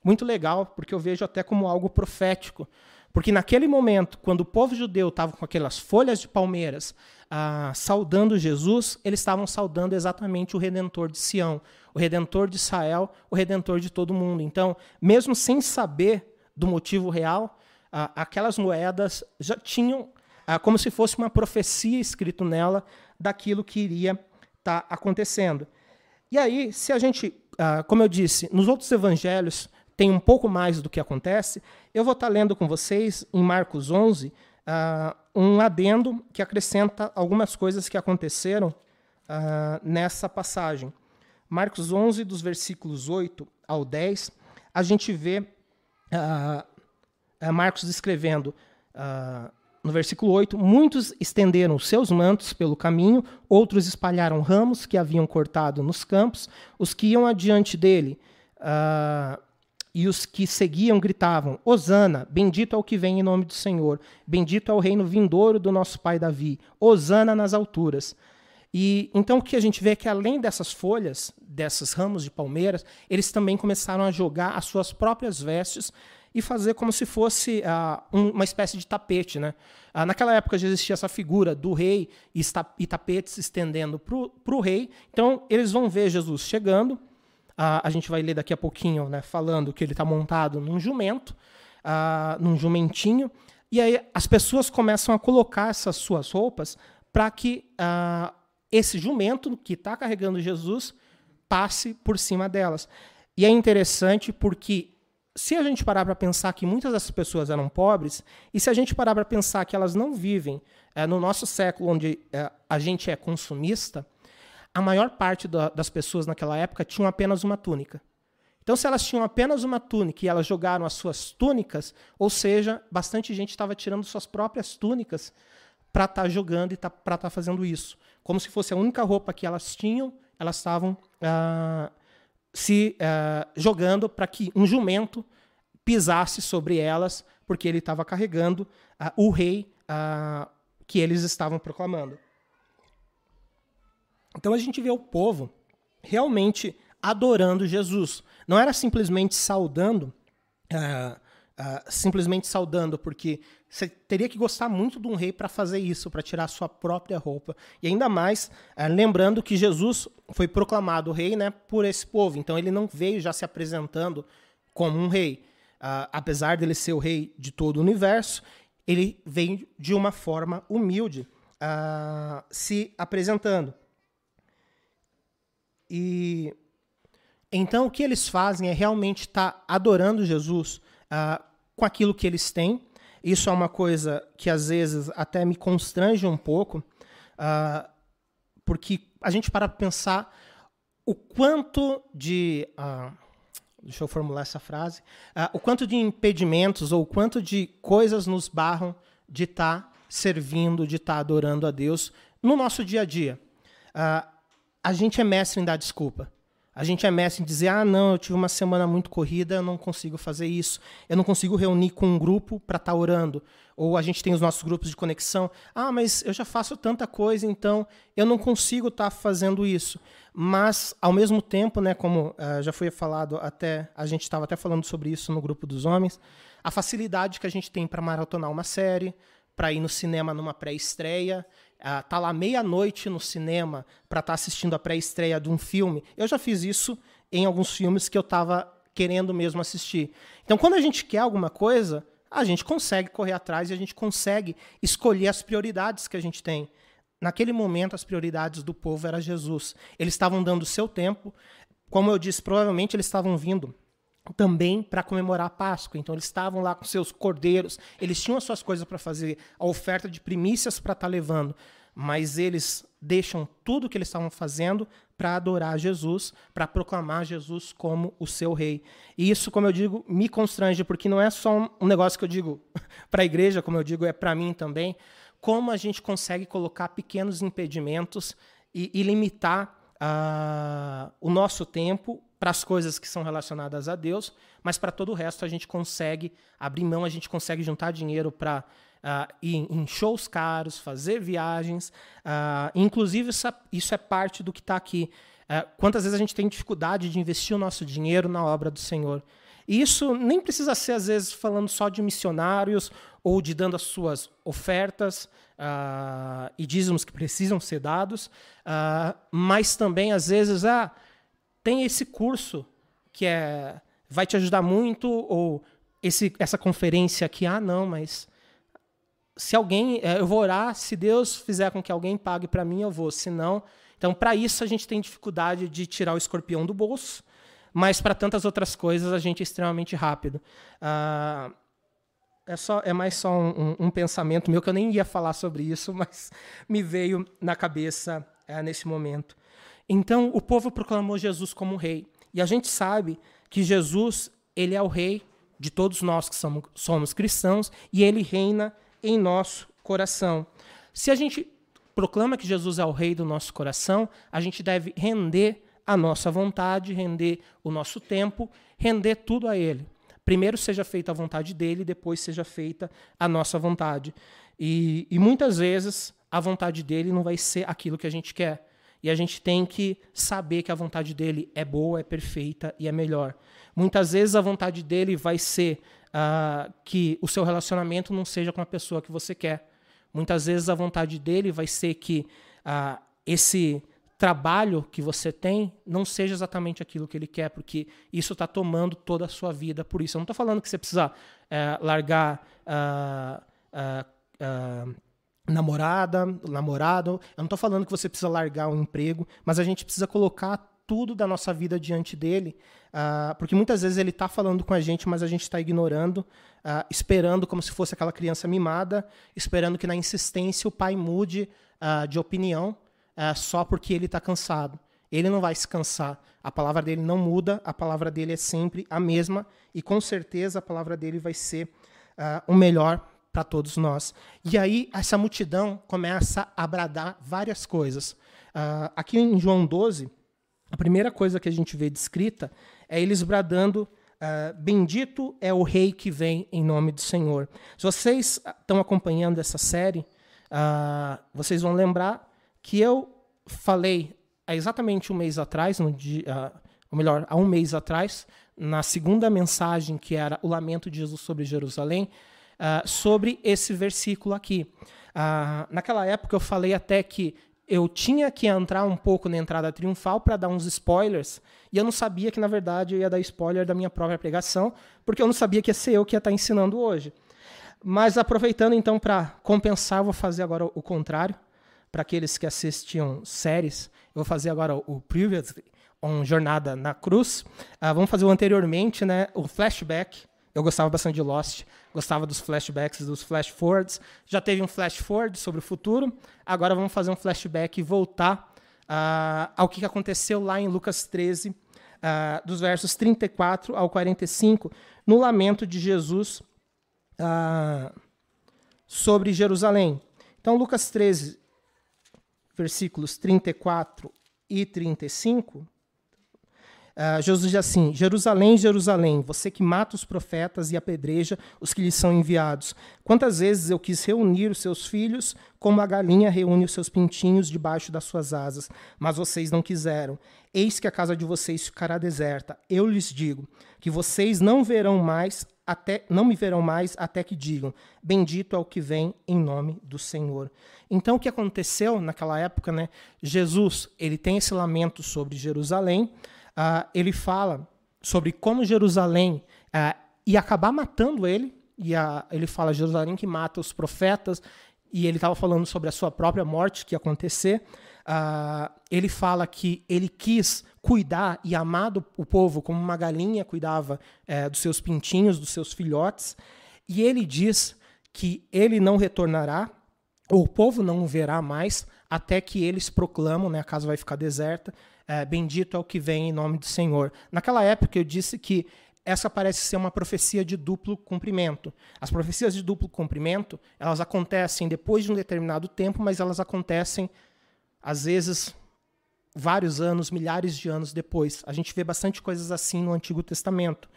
muito legal, porque eu vejo até como algo profético. Porque naquele momento, quando o povo judeu estava com aquelas folhas de palmeiras ah, saudando Jesus, eles estavam saudando exatamente o Redentor de Sião, o Redentor de Israel, o Redentor de todo mundo. Então, mesmo sem saber do motivo real, ah, aquelas moedas já tinham ah, como se fosse uma profecia escrito nela daquilo que iria estar tá acontecendo. E aí, se a gente, ah, como eu disse, nos outros evangelhos, tem um pouco mais do que acontece, eu vou estar lendo com vocês, em Marcos 11, uh, um adendo que acrescenta algumas coisas que aconteceram uh, nessa passagem. Marcos 11, dos versículos 8 ao 10, a gente vê uh, Marcos escrevendo no versículo 8: Muitos estenderam seus mantos pelo caminho, outros espalharam ramos que haviam cortado nos campos, os que iam adiante dele. E os que seguiam gritavam: Hosana, bendito é o que vem em nome do Senhor, bendito é o reino vindouro do nosso pai Davi, Hosana nas alturas. E então o que a gente vê é que além dessas folhas, desses ramos de palmeiras, eles também começaram a jogar as suas próprias vestes e fazer como se fosse uh, um, uma espécie de tapete. Né? Uh, naquela época já existia essa figura do rei e, e tapetes estendendo para o rei. Então eles vão ver Jesus chegando, A gente vai ler daqui a pouquinho, né, falando que ele está montado num jumento, num jumentinho, e aí as pessoas começam a colocar essas suas roupas para que esse jumento que está carregando Jesus passe por cima delas. E é interessante porque se a gente parar para pensar que muitas dessas pessoas eram pobres, e se a gente parar para pensar que elas não vivem é, no nosso século onde é, a gente é consumista, a maior parte da, das pessoas naquela época tinham apenas uma túnica. Então, se elas tinham apenas uma túnica e elas jogaram as suas túnicas, ou seja, bastante gente estava tirando suas próprias túnicas para estar tá jogando e tá, para estar tá fazendo isso. Como se fosse a única roupa que elas tinham, elas estavam ah, se ah, jogando para que um jumento pisasse sobre elas, porque ele estava carregando ah, o rei ah, que eles estavam proclamando. Então a gente vê o povo realmente adorando Jesus. Não era simplesmente saudando, uh, uh, simplesmente saudando, porque você teria que gostar muito de um rei para fazer isso, para tirar sua própria roupa. E ainda mais, uh, lembrando que Jesus foi proclamado rei né, por esse povo. Então ele não veio já se apresentando como um rei. apesar dele ser o rei de todo o universo, ele veio de uma forma humilde se apresentando. E então o que eles fazem é realmente estar tá adorando Jesus uh, com aquilo que eles têm. Isso é uma coisa que às vezes até me constrange um pouco, uh, porque a gente para pensar o quanto de. Uh, deixa eu formular essa frase. o quanto de impedimentos ou o quanto de coisas nos barram de estar tá servindo, de estar tá adorando a Deus no nosso dia a dia. Uh, a gente é mestre em dar desculpa. A gente é mestre em dizer: ah, não, eu tive uma semana muito corrida, eu não consigo fazer isso, eu não consigo reunir com um grupo para estar tá orando. Ou a gente tem os nossos grupos de conexão. Ah, mas eu já faço tanta coisa, então eu não consigo estar tá fazendo isso. Mas, ao mesmo tempo, né, como uh, já foi falado, até a gente estava até falando sobre isso no grupo dos homens, a facilidade que a gente tem para maratonar uma série, para ir no cinema numa pré-estreia, uh, tá lá meia-noite no cinema para estar tá assistindo a pré-estreia de um filme. Eu já fiz isso em alguns filmes que eu estava querendo mesmo assistir. Então, quando a gente quer alguma coisa, a gente consegue correr atrás e a gente consegue escolher as prioridades que a gente tem. Naquele momento, as prioridades do povo era Jesus. Eles estavam dando o seu tempo. Como eu disse, provavelmente eles estavam vindo também para comemorar a Páscoa. Então eles estavam lá com seus cordeiros, eles tinham as suas coisas para fazer, a oferta de primícias para estar tá levando, mas eles deixam tudo o que eles estavam fazendo para adorar Jesus, para proclamar Jesus como o seu rei. E isso, como eu digo, me constrange, porque não é só um negócio que eu digo para a igreja, como eu digo, é para mim também, como a gente consegue colocar pequenos impedimentos e, e limitar uh, o nosso tempo para as coisas que são relacionadas a Deus, mas para todo o resto a gente consegue abrir mão, a gente consegue juntar dinheiro para uh, ir em shows caros, fazer viagens. Uh, inclusive, isso é, isso é, parte do que está aqui. Uh, quantas vezes a gente tem dificuldade de investir o nosso dinheiro na obra do Senhor? E isso nem precisa ser, às vezes, falando só de missionários ou de dando as suas ofertas uh, e dízimos que precisam ser dados, mas também, às vezes, ah, tem esse curso que é, vai te ajudar muito, ou esse, essa conferência aqui, ah, não, mas se alguém, eh, eu vou orar, se Deus fizer com que alguém pague para mim, eu vou, se não. Então, para isso, a gente tem dificuldade de tirar o escorpião do bolso, mas para tantas outras coisas, a gente é extremamente rápido. Uh, é, só, é mais só um, um, um, pensamento meu, que eu nem ia falar sobre isso, mas me veio na cabeça é, nesse momento. Então, o povo proclamou Jesus como rei. E a gente sabe que Jesus, ele é o rei de todos nós que somos, somos cristãos e ele reina em nosso coração. Se a gente proclama que Jesus é o rei do nosso coração, a gente deve render a nossa vontade, render o nosso tempo, render tudo a ele. Primeiro seja feita a vontade dele, depois seja feita a nossa vontade. E, e muitas vezes a vontade dele não vai ser aquilo que a gente quer. E a gente tem que saber que a vontade dele é boa, é perfeita e é melhor. Muitas vezes a vontade dele vai ser uh, que o seu relacionamento não seja com a pessoa que você quer. Muitas vezes a vontade dele vai ser que uh, esse trabalho que você tem não seja exatamente aquilo que ele quer, porque isso está tomando toda a sua vida. Por isso, eu não estou falando que você precisa uh, largar namorada, namorado. Eu não estou falando que você precisa largar um emprego, mas a gente precisa colocar tudo da nossa vida diante dele, uh, porque muitas vezes ele está falando com a gente, mas a gente está ignorando, uh, esperando como se fosse aquela criança mimada, esperando que na insistência o pai mude uh, de opinião só porque ele está cansado. Ele não vai se cansar. A palavra dele não muda, a palavra dele é sempre a mesma e com certeza a palavra dele vai ser o melhor para todos nós. E aí essa multidão começa a bradar várias coisas. Uh, aqui em João 12, a primeira coisa que a gente vê descrita é eles bradando: uh, Bendito é o Rei que vem em nome do Senhor. Se vocês estão acompanhando essa série, uh, vocês vão lembrar que eu falei há exatamente um mês atrás, no dia, ou melhor, há um mês atrás, na segunda mensagem que era o lamento de Jesus sobre Jerusalém, uh, sobre esse versículo aqui. Uh, naquela época eu falei até que eu tinha que entrar um pouco na entrada triunfal para dar uns spoilers, e eu não sabia que, na verdade, eu ia dar spoiler da minha própria pregação, porque eu não sabia que ia ser eu que ia estar ensinando hoje. Mas aproveitando então para compensar, vou fazer agora o contrário. Para aqueles que assistiam séries, eu vou fazer agora o Previously, um Jornada na Cruz. Uh, vamos fazer o anteriormente, né, o flashback. Eu gostava bastante de Lost gostava dos flashbacks, dos flash forwards. Já teve um flash forward sobre o futuro. Agora vamos fazer um flashback e voltar uh, ao que aconteceu lá em Lucas 13, uh, ah, dos versos 34 ao 45, no lamento de Jesus uh, sobre Jerusalém. Então, Lucas 13, versículos 34 e 35 Uh, Jesus diz assim: Jerusalém, Jerusalém, você que mata os profetas e apedreja os que lhes são enviados. Quantas vezes eu quis reunir os seus filhos, como a galinha reúne os seus pintinhos debaixo das suas asas, mas vocês não quiseram. Eis que a casa de vocês ficará deserta. Eu lhes digo que vocês não verão mais até não me verão mais até que digam: Bendito é o que vem em nome do Senhor. Então o que aconteceu naquela época, né? Jesus, ele tem esse lamento sobre Jerusalém uh, ele fala sobre como Jerusalém uh, ia acabar matando ele. E ele fala Jerusalém que mata os profetas, e ele estava falando sobre a sua própria morte que ia acontecer. Uh, ele fala que ele quis cuidar e amar do, o povo como uma galinha cuidava é, dos seus pintinhos, dos seus filhotes. E ele diz que ele não retornará, ou o povo não o verá mais, até que eles proclamam, né, a casa vai ficar deserta, é, bendito é o que vem em nome do Senhor. Naquela época eu disse que essa parece ser uma profecia de duplo cumprimento. As profecias de duplo cumprimento, elas acontecem depois de um determinado tempo, mas elas acontecem às vezes vários anos, milhares de anos depois. A gente vê bastante coisas assim no Antigo Testamento.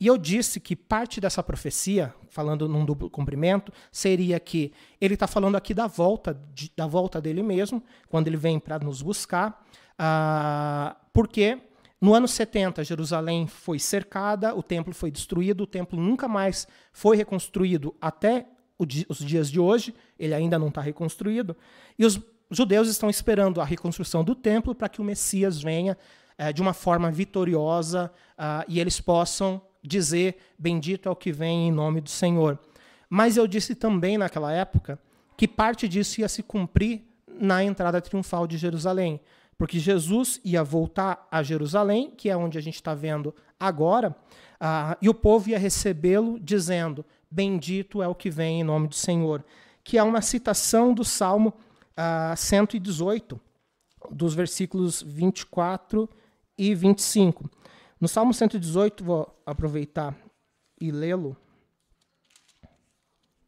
E eu disse que parte dessa profecia, falando num duplo cumprimento, seria que ele está falando aqui da volta, de, da volta dele mesmo, quando ele vem para nos buscar, uh, porque no ano 70 Jerusalém foi cercada, o templo foi destruído, o templo nunca mais foi reconstruído até os dias de hoje, ele ainda não está reconstruído, e os judeus estão esperando a reconstrução do templo para que o Messias venha é, de uma forma vitoriosa uh, e eles possam dizer: Bendito é o que vem em nome do Senhor. Mas eu disse também naquela época que parte disso ia se cumprir na entrada triunfal de Jerusalém, porque Jesus ia voltar a Jerusalém, que é onde a gente está vendo agora, uh, e o povo ia recebê-lo dizendo: Bendito é o que vem em nome do Senhor, que é uma citação do Salmo uh, 118, dos versículos 24 e 25. No Salmo 118, vou aproveitar e lê-lo.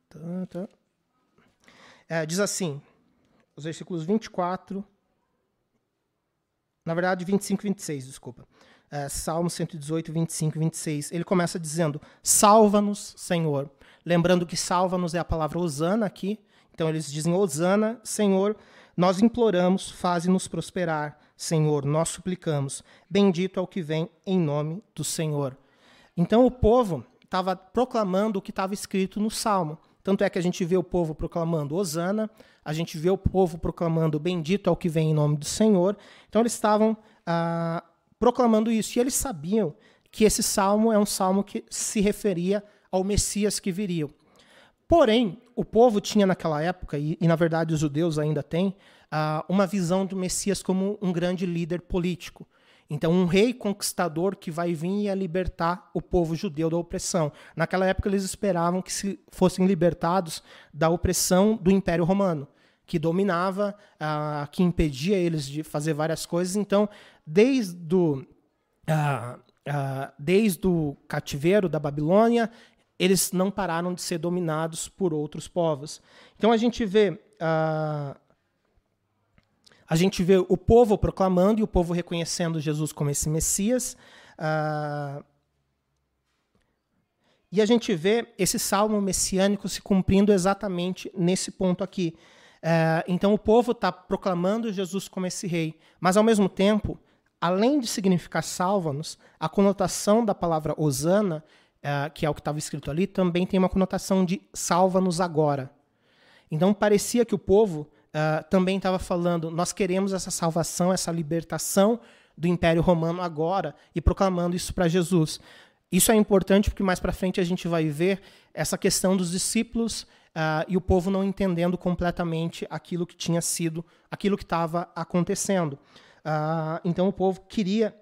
Tá, tá. É, diz assim, os versículos 24, na verdade 25 e 26, desculpa. É, Salmo 118, 25 e 26. Ele começa dizendo: Salva-nos, Senhor. Lembrando que salva-nos é a palavra Osana aqui, então eles dizem: Hosana, Senhor, nós imploramos, faze-nos prosperar. Senhor, nós suplicamos. Bendito é o que vem em nome do Senhor. Então o povo estava proclamando o que estava escrito no Salmo. Tanto é que a gente vê o povo proclamando Hosana, a gente vê o povo proclamando Bendito é o que vem em nome do Senhor. Então eles estavam ah, proclamando isso. E eles sabiam que esse salmo é um salmo que se referia ao Messias que viria. Porém, o povo tinha naquela época, e, e na verdade os judeus ainda têm, uh, uma visão do Messias como um grande líder político. Então, um rei conquistador que vai vir e libertar o povo judeu da opressão. Naquela época, eles esperavam que se fossem libertados da opressão do Império Romano, que dominava, uh, que impedia eles de fazer várias coisas. Então, desde o, uh, uh, desde o cativeiro da Babilônia, eles não pararam de ser dominados por outros povos. Então a gente vê uh, a gente vê o povo proclamando e o povo reconhecendo Jesus como esse Messias. Uh, e a gente vê esse salmo messiânico se cumprindo exatamente nesse ponto aqui. Uh, então o povo está proclamando Jesus como esse rei, mas ao mesmo tempo, além de significar salva-nos, a conotação da palavra Osana uh, que é o que estava escrito ali, também tem uma conotação de salva-nos agora. Então parecia que o povo uh, também estava falando: nós queremos essa salvação, essa libertação do Império Romano agora e proclamando isso para Jesus. Isso é importante porque mais para frente a gente vai ver essa questão dos discípulos uh, e o povo não entendendo completamente aquilo que tinha sido, aquilo que estava acontecendo. Uh, então o povo queria,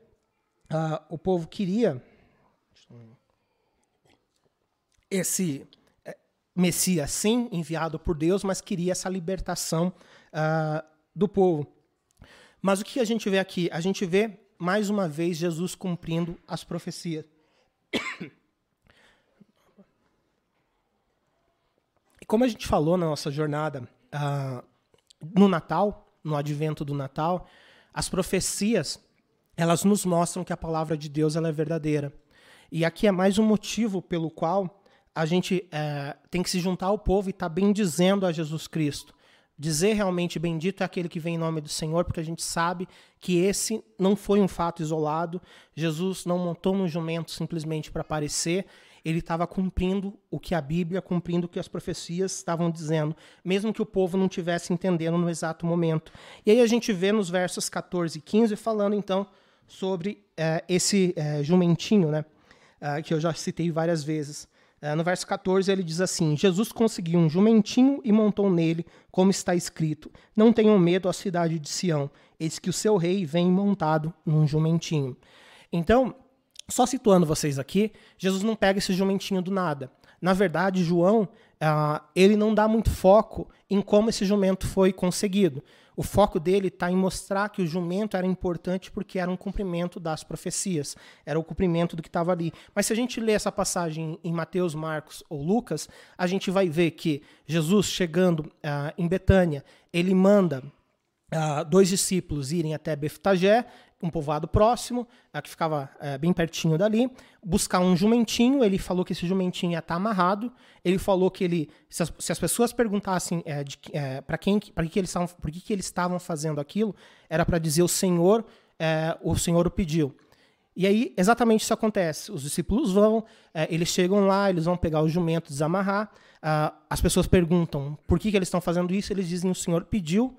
uh, o povo queria esse Messias, sim, enviado por Deus, mas queria essa libertação uh, do povo. Mas o que a gente vê aqui? A gente vê, mais uma vez, Jesus cumprindo as profecias. E como a gente falou na nossa jornada uh, no Natal, no advento do Natal, as profecias elas nos mostram que a palavra de Deus ela é verdadeira. E aqui é mais um motivo pelo qual a gente é, tem que se juntar ao povo e estar tá bem dizendo a Jesus Cristo. Dizer realmente bendito é aquele que vem em nome do Senhor, porque a gente sabe que esse não foi um fato isolado. Jesus não montou no jumento simplesmente para aparecer, ele estava cumprindo o que a Bíblia, cumprindo o que as profecias estavam dizendo, mesmo que o povo não tivesse entendendo no exato momento. E aí a gente vê nos versos 14 e 15 falando então sobre uh, esse uh, jumentinho, né? Uh, que eu já citei várias vezes. No verso 14 ele diz assim: Jesus conseguiu um jumentinho e montou nele, como está escrito: Não tenham medo, a cidade de Sião, eis que o seu rei vem montado num jumentinho. Então, só situando vocês aqui, Jesus não pega esse jumentinho do nada. Na verdade, João uh, ele não dá muito foco em como esse jumento foi conseguido. O foco dele está em mostrar que o jumento era importante porque era um cumprimento das profecias, era o cumprimento do que estava ali. Mas se a gente lê essa passagem em Mateus, Marcos ou Lucas, a gente vai ver que Jesus, chegando uh, em Betânia, ele manda uh, dois discípulos irem até Beftagé, um povoado próximo, uh, que ficava uh, bem pertinho dali, buscar um jumentinho. Ele falou que esse jumentinho ia estar tá amarrado. Ele falou que ele, se as, se as pessoas perguntassem é, é, para quem, para que eles estavam, por que, que eles estavam fazendo aquilo, era para dizer o Senhor, o Senhor o pediu. E aí exatamente isso acontece. Os discípulos vão, eles chegam lá, eles vão pegar o jumento, desamarrar. Uh, as pessoas perguntam por que, que eles estão fazendo isso. Eles dizem o Senhor pediu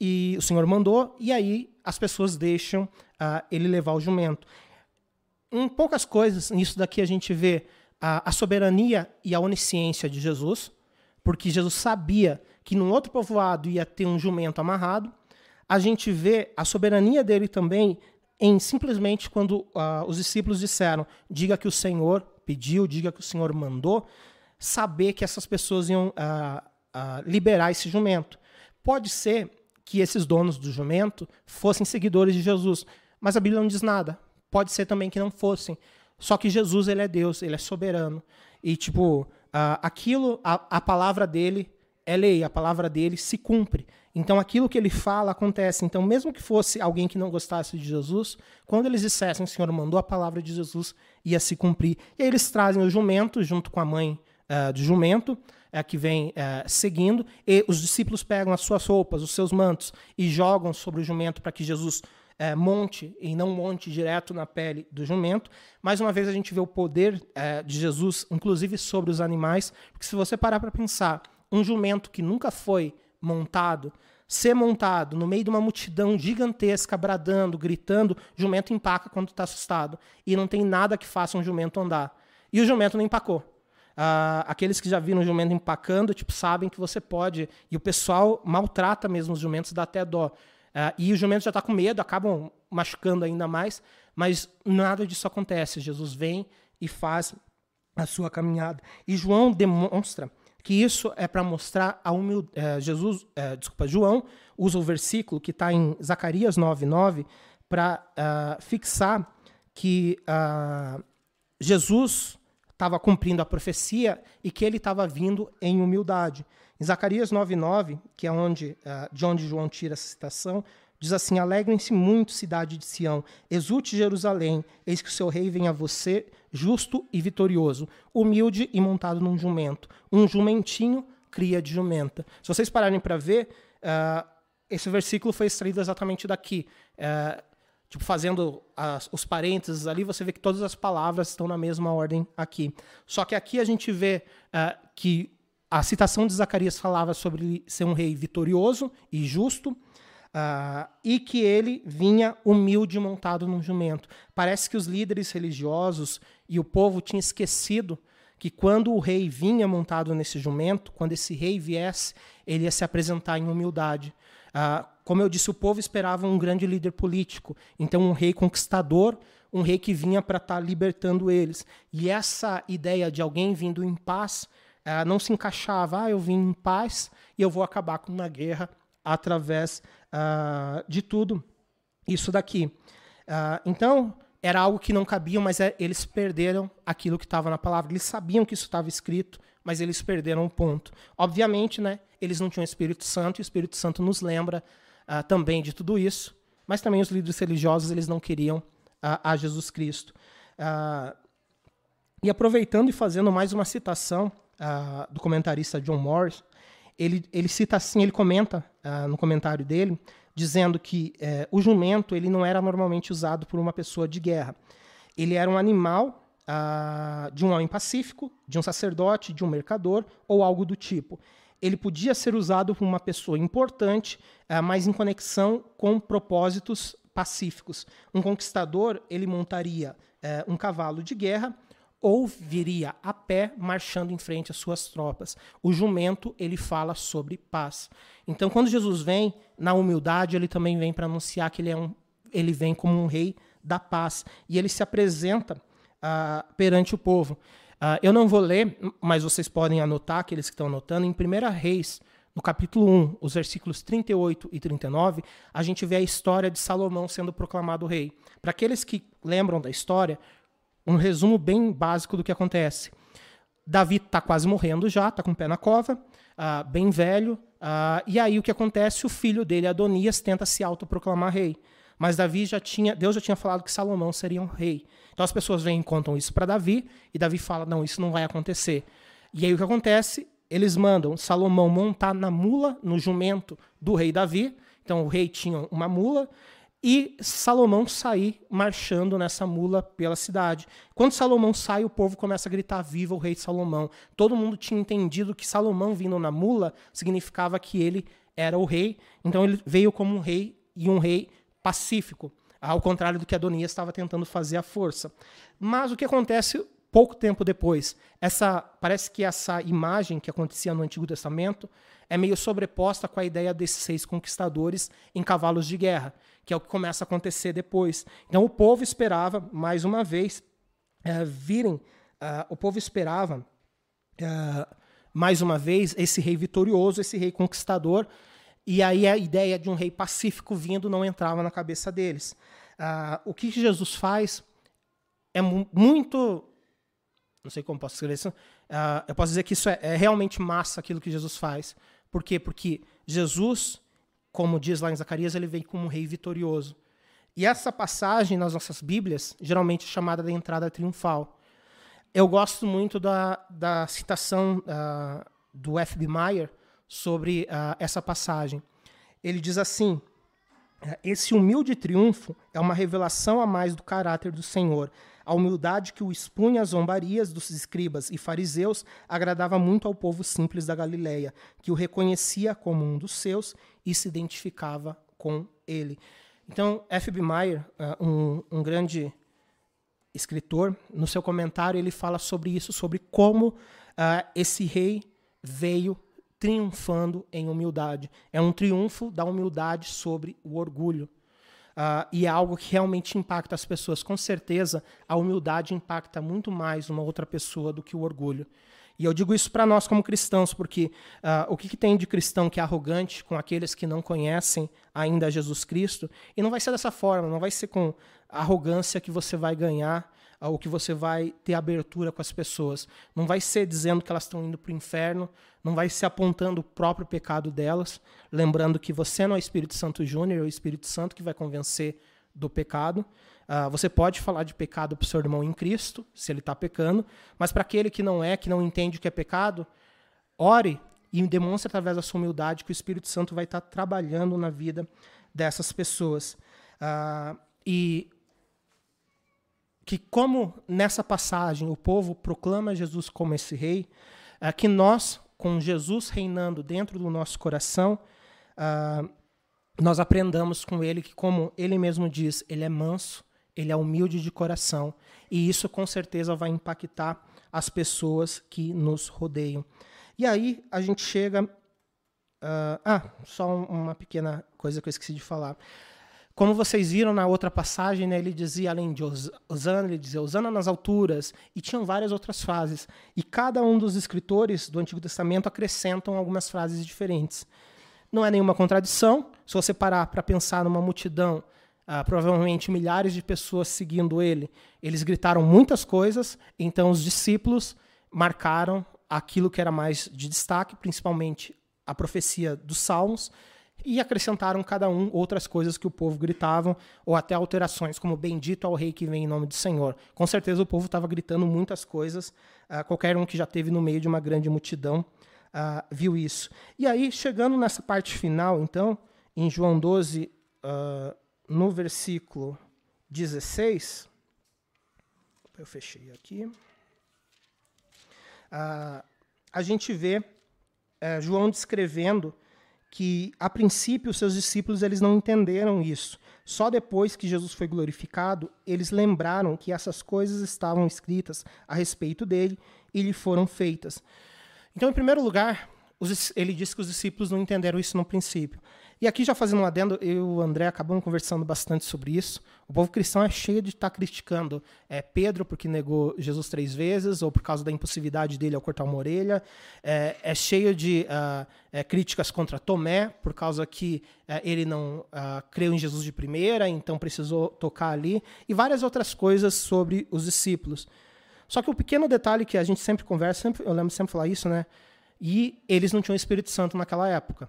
e o Senhor mandou. E aí as pessoas deixam uh, ele levar o jumento. Em poucas coisas, nisso daqui a gente vê a, a soberania e a onisciência de Jesus, porque Jesus sabia que num outro povoado ia ter um jumento amarrado. A gente vê a soberania dele também em simplesmente quando uh, os discípulos disseram: diga que o Senhor pediu, diga que o Senhor mandou, saber que essas pessoas iam uh, uh, liberar esse jumento. Pode ser que esses donos do jumento fossem seguidores de Jesus. Mas a Bíblia não diz nada. Pode ser também que não fossem. Só que Jesus, ele é Deus, ele é soberano. E, tipo, uh, aquilo, a, a palavra dele é lei, a palavra dele se cumpre. Então, aquilo que ele fala acontece. Então, mesmo que fosse alguém que não gostasse de Jesus, quando eles dissessem, o Senhor mandou a palavra de Jesus, ia se cumprir. E aí eles trazem o jumento junto com a mãe uh, do jumento, é, que vem é, seguindo, e os discípulos pegam as suas roupas, os seus mantos, e jogam sobre o jumento para que Jesus é, monte e não monte direto na pele do jumento. Mais uma vez a gente vê o poder é, de Jesus, inclusive sobre os animais, porque se você parar para pensar, um jumento que nunca foi montado, ser montado no meio de uma multidão gigantesca, bradando, gritando, jumento empaca quando está assustado. E não tem nada que faça um jumento andar. E o jumento não empacou. Uh, aqueles que já viram jumento empacando, tipo, sabem que você pode. E o pessoal maltrata mesmo os jumentos, dá até dó. Uh, e o jumento já está com medo, acabam machucando ainda mais, mas nada disso acontece. Jesus vem e faz a sua caminhada. E João demonstra que isso é para mostrar a humildade. Uh, Jesus, uh, desculpa, João usa o versículo que está em Zacarias 9:9 para uh, fixar que Jesus estava cumprindo a profecia e que ele estava vindo em humildade. Em Zacarias 9:9, que é onde, uh, de onde João tira essa citação, diz assim: Alegrem-se muito, cidade de Sião, exulte Jerusalém, eis que o seu rei vem a você, justo e vitorioso, humilde e montado num jumento, um jumentinho cria de jumenta. Se vocês pararem para ver, uh, esse versículo foi extraído exatamente daqui. Uh, tipo, fazendo as, os parênteses ali, você vê que todas as palavras estão na mesma ordem aqui. Só que aqui a gente vê uh, que a citação de Zacarias falava sobre ser um rei vitorioso e justo, uh, e que ele vinha humilde montado num jumento. Parece que os líderes religiosos e o povo tinham esquecido que quando o rei vinha montado nesse jumento, quando esse rei viesse, ele ia se apresentar em humildade. Uh, como eu disse, o povo esperava um grande líder político, então um rei conquistador, um rei que vinha para estar tá libertando eles. E essa ideia de alguém vindo em paz uh, não se encaixava. Ah, eu vim em paz e eu vou acabar com uma guerra através uh, de tudo isso daqui. Uh, então, era algo que não cabia, mas é, eles perderam aquilo que estava na palavra. Eles sabiam que isso estava escrito, mas eles perderam o ponto. Obviamente, né, eles não tinham Espírito Santo, e o Espírito Santo nos lembra uh, também de tudo isso, mas também os líderes religiosos eles não queriam uh, a Jesus Cristo. Uh, e aproveitando e fazendo mais uma citação do comentarista John Morris, ele, ele cita assim, ele comenta no comentário dele, dizendo que eh, o jumento ele não era normalmente usado por uma pessoa de guerra. Ele era um animal de um homem pacífico, de um sacerdote, de um mercador ou algo do tipo ele podia ser usado por uma pessoa importante, uh, mas em conexão com propósitos pacíficos. Um conquistador ele montaria é, um cavalo de guerra ou viria a pé marchando em frente às suas tropas. O jumento ele fala sobre paz. Então, quando Jesus vem na humildade, ele também vem para anunciar que ele é um, ele vem como um rei da paz e ele se apresenta uh, perante o povo. Uh, eu não vou ler, mas vocês podem anotar, aqueles que estão anotando, em 1 Reis, no capítulo 1, os versículos 38 e 39, a gente vê a história de Salomão sendo proclamado rei. Para aqueles que lembram da história, um resumo bem básico do que acontece. Davi está quase morrendo já, está com o pé na cova, uh, bem velho, uh, e aí o que acontece? O filho dele, Adonias, tenta se autoproclamar rei. Mas Davi já tinha, Deus já tinha falado que Salomão seria um rei. Então as pessoas vêm e contam isso para Davi, e Davi fala: não, isso não vai acontecer. E aí o que acontece? Eles mandam Salomão montar na mula, no jumento do rei Davi. Então o rei tinha uma mula, e Salomão sair marchando nessa mula pela cidade. Quando Salomão sai, o povo começa a gritar: Viva o rei Salomão! Todo mundo tinha entendido que Salomão vindo na mula significava que ele era o rei, então ele veio como um rei e um rei pacífico, ao contrário do que Adonias estava tentando fazer à força. Mas o que acontece pouco tempo depois? Essa parece que essa imagem que acontecia no Antigo Testamento é meio sobreposta com a ideia desses seis conquistadores em cavalos de guerra, que é o que começa a acontecer depois. Então o povo esperava mais uma vez é, virem, uh, o povo esperava uh, mais uma vez esse rei vitorioso, esse rei conquistador, e aí a ideia de um rei pacífico vindo não entrava na cabeça deles. Ah, o que Jesus faz é mu muito. Não sei como posso escrever isso. Ah, eu posso dizer que isso é, é, realmente massa aquilo que Jesus faz. Por quê? Porque Jesus, como diz lá em Zacarias, ele vem como um rei vitorioso. E essa passagem nas nossas Bíblias, geralmente é chamada de entrada triunfal. Eu gosto muito da, da citação uh, do F.B. Meyer, sobre uh, essa passagem. Ele diz assim: Esse humilde triunfo é uma revelação a mais do caráter do Senhor. A humildade que o expunha às zombarias dos escribas e fariseus agradava muito ao povo simples da Galileia, que o reconhecia como um dos seus e se identificava com ele. Então, F.B. Meyer, uh, um, um grande escritor, no seu comentário ele fala sobre isso, sobre como uh, esse rei veio triunfando em humildade. É um triunfo da humildade sobre o orgulho. Uh, e é algo que realmente impacta as pessoas. Com certeza, a humildade impacta muito mais uma outra pessoa do que o orgulho. E eu digo isso para nós como cristãos, porque uh, o que, que, tem de cristão que é arrogante com aqueles que não conhecem ainda Jesus Cristo? E não vai ser dessa forma, não vai ser com arrogância que você vai ganhar ou que você vai ter abertura com as pessoas. Não vai ser dizendo que elas estão indo para o inferno, não vai ser apontando o próprio pecado delas, lembrando que você não é o Espírito Santo Júnior, é o Espírito Santo que vai convencer do pecado. Uh, você pode falar de pecado para o seu irmão em Cristo, se ele está pecando, mas para aquele que não é, que não entende o que é pecado, ore e demonstre através da sua humildade que o Espírito Santo vai estar tá trabalhando na vida dessas pessoas. Uh, e que como nessa passagem o povo proclama Jesus como esse rei, uh, que nós, com Jesus reinando dentro do nosso coração, uh, nós aprendamos com ele que, como ele mesmo diz, ele é manso, ele é humilde de coração, e isso com certeza vai impactar as pessoas que nos rodeiam. E aí a gente chega. Uh, ah, só uma pequena coisa que eu esqueci de falar. Como vocês viram na outra passagem, né, ele dizia, além de Osana, ele dizia Osana nas alturas, e tinham várias outras frases. E cada um dos escritores do Antigo Testamento acrescentam algumas frases diferentes. Não é nenhuma contradição, se você parar para pensar numa multidão, ah, provavelmente milhares de pessoas seguindo ele, eles gritaram muitas coisas, então os discípulos marcaram aquilo que era mais de destaque, principalmente a profecia dos Salmos, e acrescentaram cada um outras coisas que o povo gritavam, ou até alterações, como bendito ao rei que vem em nome do Senhor. Com certeza o povo estava gritando muitas coisas, uh, qualquer um que já teve no meio de uma grande multidão uh, viu isso. E aí, chegando nessa parte final, então, em João 12, uh, ah, no versículo 16, eu fechei aqui, a gente vê eh, João descrevendo que a princípio os seus discípulos eles não entenderam isso. Só depois que Jesus foi glorificado, eles lembraram que essas coisas estavam escritas a respeito dele e lhe foram feitas. Então, em primeiro lugar, ele disse que os discípulos não entenderam isso no princípio. E aqui, já fazendo um adendo, eu e o André acabamos conversando bastante sobre isso. O povo cristão é cheio de estar tá criticando é, Pedro porque negou Jesus três vezes, ou por causa da impossibilidade dele ao cortar uma orelha. É, é cheio de uh, é, críticas contra Tomé, por causa que uh, ele não uh, creu em Jesus de primeira, então precisou tocar ali. E várias outras coisas sobre os discípulos. Só que o pequeno detalhe que a gente sempre conversa, sempre, eu lembro sempre falar isso, né? E eles não tinham Espírito Santo naquela época.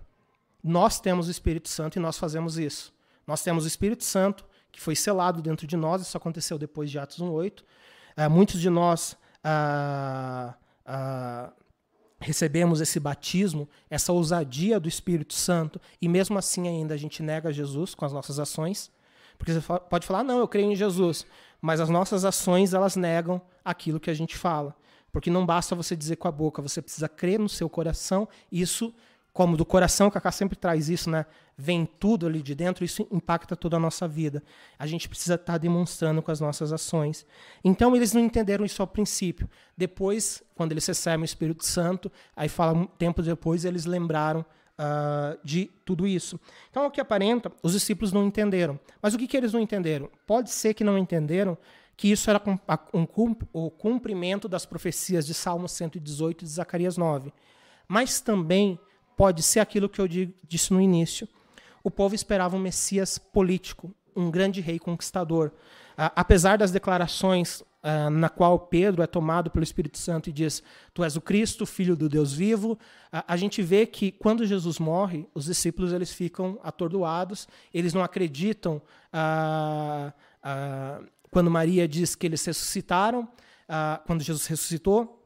Nós temos o Espírito Santo e nós fazemos isso. Nós temos o Espírito Santo que foi selado dentro de nós, isso aconteceu depois de Atos 1:8. É, muitos de nós ah, ah, recebemos esse batismo, essa ousadia do Espírito Santo, e mesmo assim ainda a gente nega Jesus com as nossas ações. Porque você pode falar, não, eu creio em Jesus, mas as nossas ações elas negam aquilo que a gente fala. Porque não basta você dizer com a boca, você precisa crer no seu coração, isso como do coração, Cacá sempre traz isso, né? Vem tudo ali de dentro, isso impacta toda a nossa vida. A gente precisa estar tá demonstrando com as nossas ações. Então eles não entenderam isso ao princípio. Depois, quando eles recebem o Espírito Santo, aí fala um tempo depois, eles lembraram uh, de tudo isso. Então, o que aparenta, os discípulos não entenderam. Mas o que, que eles não entenderam? Pode ser que não entenderam que isso era um, o cumprimento das profecias de Salmo 118 e de Zacarias 9. Mas também pode ser aquilo que eu disse no início. O povo esperava um Messias político, um grande rei conquistador. Apesar das declarações uh, na qual Pedro é tomado pelo Espírito Santo e diz: Tu és o Cristo, filho do Deus vivo, a gente vê que quando Jesus morre, os discípulos eles ficam atordoados, eles não acreditam quando Maria diz que eles ressuscitaram, quando Jesus ressuscitou.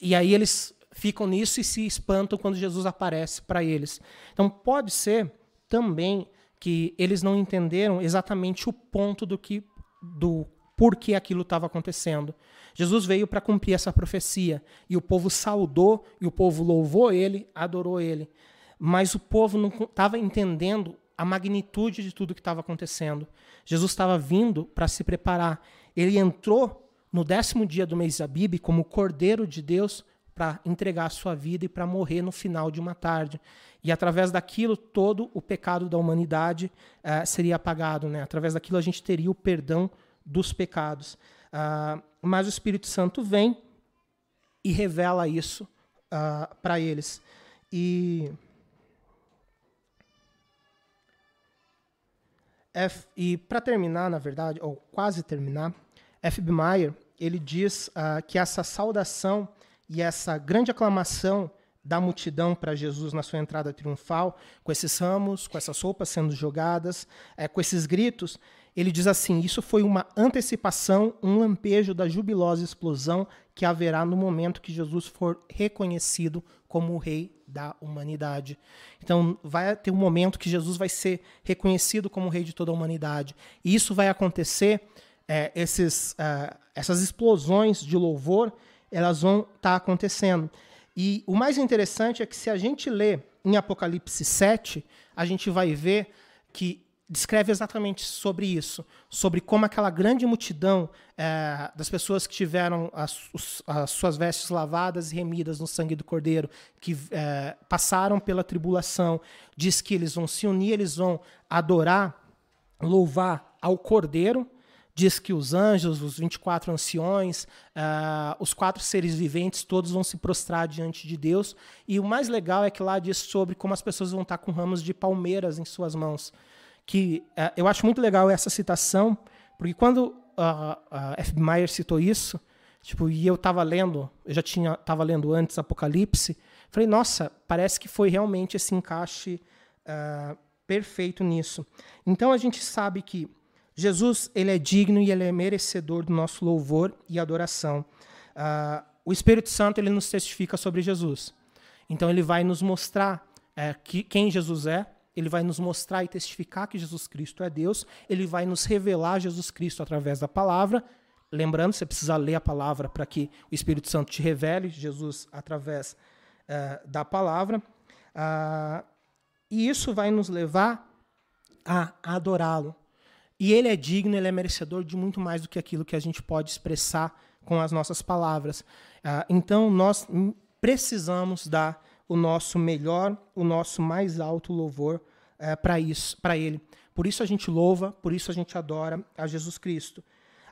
e aí eles ficam nisso e se espantam quando Jesus aparece para eles. Então pode ser também que eles não entenderam exatamente o ponto do que do porquê aquilo estava acontecendo. Jesus veio para cumprir essa profecia e o povo saudou e o povo louvou ele, adorou ele. Mas o povo não estava entendendo a magnitude de tudo que estava acontecendo. Jesus estava vindo para se preparar. Ele entrou no décimo dia do mês Abib como Cordeiro de Deus para entregar a sua vida e para morrer no final de uma tarde. E através daquilo, todo o pecado da humanidade uh, seria apagado. Né? Através daquilo, a gente teria o perdão dos pecados. Uh, mas o Espírito Santo vem e revela isso uh, ah, para eles. E. F, e para terminar, na verdade, ou quase terminar, F.B. Meyer ele diz que essa saudação e essa grande aclamação da multidão para Jesus na sua entrada triunfal, com esses ramos, com essas roupas sendo jogadas, é, com esses gritos, ele diz assim: Isso foi uma antecipação, um lampejo da jubilosa explosão que haverá no momento que Jesus for reconhecido como o Rei da humanidade. Então, vai ter um momento que Jesus vai ser reconhecido como o Rei de toda a humanidade. E isso vai acontecer, é, esses, uh, essas explosões de louvor elas vão estar tá acontecendo. E o mais interessante é que se a gente lê em Apocalipse 7, a gente vai ver que descreve exatamente sobre isso, sobre como aquela grande multidão é, das pessoas que tiveram as, as, suas vestes lavadas e remidas no sangue do Cordeiro, que é, passaram pela tribulação, diz que eles vão se unir, eles vão adorar, louvar ao Cordeiro, diz que os anjos, os 24 anciões, uh, os quatro seres viventes, todos vão se prostrar diante de Deus. E o mais legal é que lá diz sobre como as pessoas vão estar com ramos de palmeiras em suas mãos. Que uh, eu acho muito legal essa citação, porque quando uh, F. Meyer citou isso, tipo, e eu estava lendo, eu já tinha estava lendo antes Apocalipse, falei, nossa, parece que foi realmente esse encaixe perfeito nisso. Então a gente sabe que Jesus ele é digno e ele é merecedor do nosso louvor e adoração. Uh, o Espírito Santo ele nos testifica sobre Jesus. Então ele vai nos mostrar é, que, quem Jesus é, ele vai nos mostrar e testificar que Jesus Cristo é Deus, ele vai nos revelar Jesus Cristo através da palavra. Lembrando, você precisa ler a palavra para que o Espírito Santo te revele Jesus através uh, da palavra. Uh, e isso vai nos levar a adorá-lo. E ele é digno, ele é merecedor de muito mais do que aquilo que a gente pode expressar com as nossas palavras. Uh, então, nós precisamos dar o nosso melhor, o nosso mais alto louvor uh, para isso, para ele. Por isso a gente louva, por isso a gente adora a Jesus Cristo.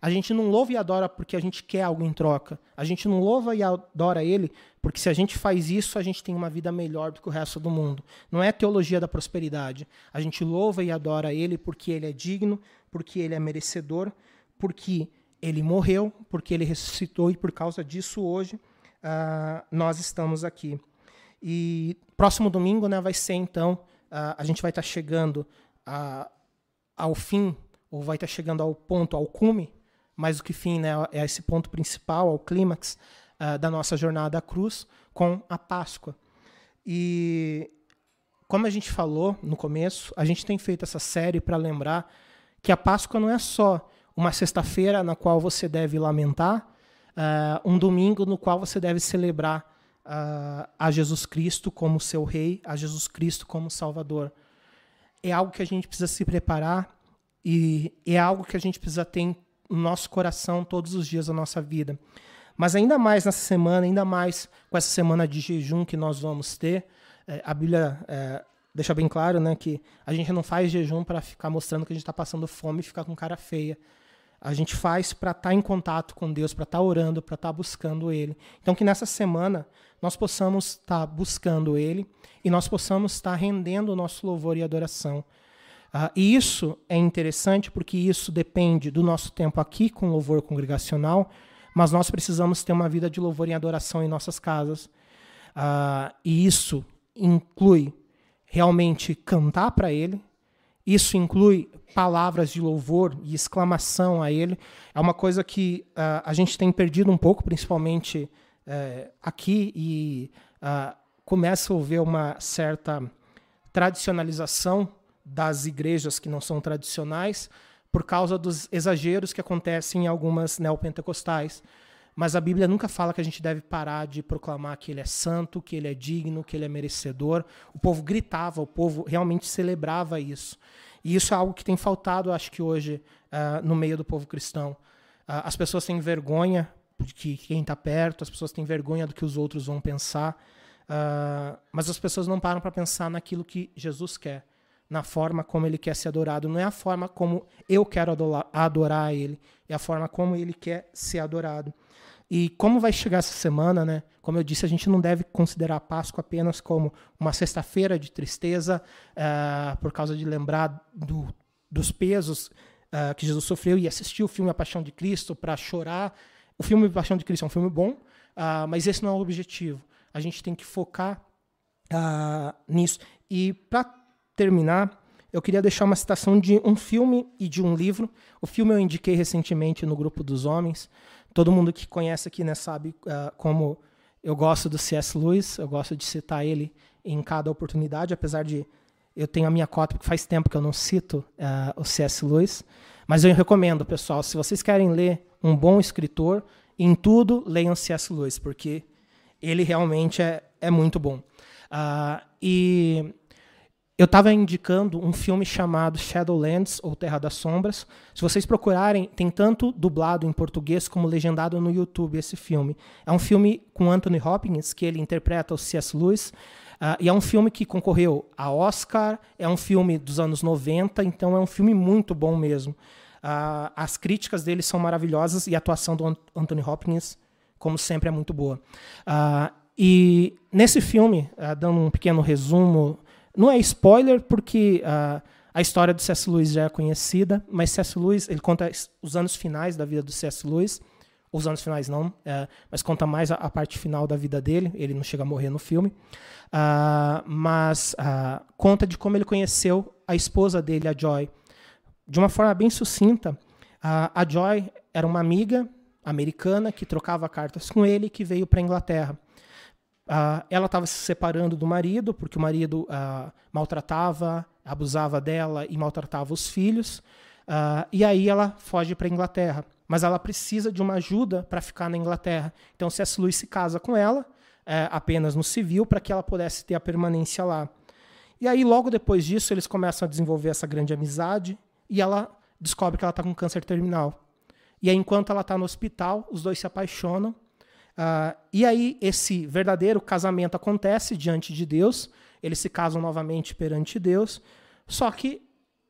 A gente não louva e adora porque a gente quer algo em troca. A gente não louva e adora Ele porque se a gente faz isso, a gente tem uma vida melhor do que o resto do mundo. Não é teologia da prosperidade. A gente louva e adora Ele porque Ele é digno, porque Ele é merecedor, porque Ele morreu, porque Ele ressuscitou e por causa disso hoje uh, nós estamos aqui. E próximo domingo né, vai ser então, uh, a gente vai estar tá chegando uh, ao fim, ou vai estar tá chegando ao ponto, ao cume mais do que fim, né, é esse ponto principal, ao clímax uh, da nossa jornada à cruz com a Páscoa. E como a gente falou no começo, a gente tem feito essa série para lembrar que a Páscoa não é só uma sexta-feira na qual você deve lamentar, uh, um domingo no qual você deve celebrar uh, a Jesus Cristo como seu Rei, a Jesus Cristo como Salvador. É algo que a gente precisa se preparar e é algo que a gente precisa ter no nosso coração todos os dias da nossa vida. Mas ainda mais nessa semana, ainda mais com essa semana de jejum que nós vamos ter, é, a Bíblia é, deixa bem claro né, que a gente não faz jejum para ficar mostrando que a gente está passando fome e ficar com cara feia. A gente faz para estar tá em contato com Deus, para estar tá orando, para estar tá buscando Ele. Então, que nessa semana nós possamos estar tá buscando Ele e nós possamos estar tá rendendo o nosso louvor e adoração. Uh, e isso é interessante porque isso depende do nosso tempo aqui com louvor congregacional, mas nós precisamos ter uma vida de louvor e adoração em nossas casas. Uh, e isso inclui realmente cantar para Ele, isso inclui palavras de louvor e exclamação a Ele. É uma coisa que uh, a gente tem perdido um pouco, principalmente uh, aqui, e começa a haver uma certa tradicionalização das igrejas que não são tradicionais por causa dos exageros que acontecem em algumas neopentecostais. Mas a Bíblia nunca fala que a gente deve parar de proclamar que ele é santo, que ele é digno, que ele é merecedor. O povo gritava, o povo realmente celebrava isso. E isso é algo que tem faltado, acho que hoje, uh, no meio do povo cristão. Uh, as pessoas têm vergonha de que quem está perto, as pessoas têm vergonha do que os outros vão pensar, uh, mas as pessoas não param para pensar naquilo que Jesus quer na forma como ele quer ser adorado. Não é a forma como eu quero adorar, adorar ele, é a forma como ele quer ser adorado. E como vai chegar essa semana, né? Como eu disse, a gente não deve considerar a Páscoa apenas como uma sexta-feira de tristeza, uh, por causa de lembrar do, dos pesos uh, que Jesus sofreu e assistir o filme A Paixão de Cristo para chorar. O filme A Paixão de Cristo é um filme bom, uh, mas esse não é o objetivo. A gente tem que focar nisso. E para terminar, eu queria deixar uma citação de um filme e de um livro. O filme eu indiquei recentemente no grupo dos homens. Todo mundo que conhece aqui né, sabe uh, como eu gosto do C.S. Lewis, eu gosto de citar ele em cada oportunidade, apesar de eu tenho a minha cota, porque faz tempo que eu não cito uh, o C.S. Lewis. Mas eu recomendo, pessoal, se vocês querem ler um bom escritor, em tudo leiam C.S. Lewis, porque ele realmente é, é muito bom. Uh, e eu estava indicando um filme chamado Shadowlands, ou Terra das Sombras. Se vocês procurarem, tem tanto dublado em português como legendado no YouTube esse filme. É um filme com Anthony Hopkins, que ele interpreta o C.S. Lewis, uh, e é um filme que concorreu a Oscar, é um filme dos anos 90, então é um filme muito bom mesmo. Uh, as críticas dele são maravilhosas e a atuação do Anthony Hopkins, como sempre, é muito boa. Uh, e nesse filme, dando um pequeno resumo não é spoiler porque uh, a história do C.S. Lewis já é conhecida, mas C.S. Lewis ele conta os anos finais da vida do C.S. Lewis, os anos finais não, uh, mas conta mais a, a, parte final da vida dele. Ele não chega a morrer no filme, uh, mas ah, conta de como ele conheceu a esposa dele, a Joy, de uma forma bem sucinta. a Joy era uma amiga americana que trocava cartas com ele que veio para a Inglaterra. Uh, ela estava se separando do marido, porque o marido uh, maltratava, abusava dela e maltratava os filhos. Uh, e aí ela foge para a Inglaterra. Mas ela precisa de uma ajuda para ficar na Inglaterra. Então C.S. Lewis se casa com ela, é, apenas no civil para que ela pudesse ter a permanência lá. E aí, logo depois disso, eles começam a desenvolver essa grande amizade e ela descobre que ela está com câncer terminal. E aí, enquanto ela está no hospital, os dois se apaixonam. Uh, e aí, esse verdadeiro casamento acontece diante de Deus. Eles se casam novamente perante Deus. Só que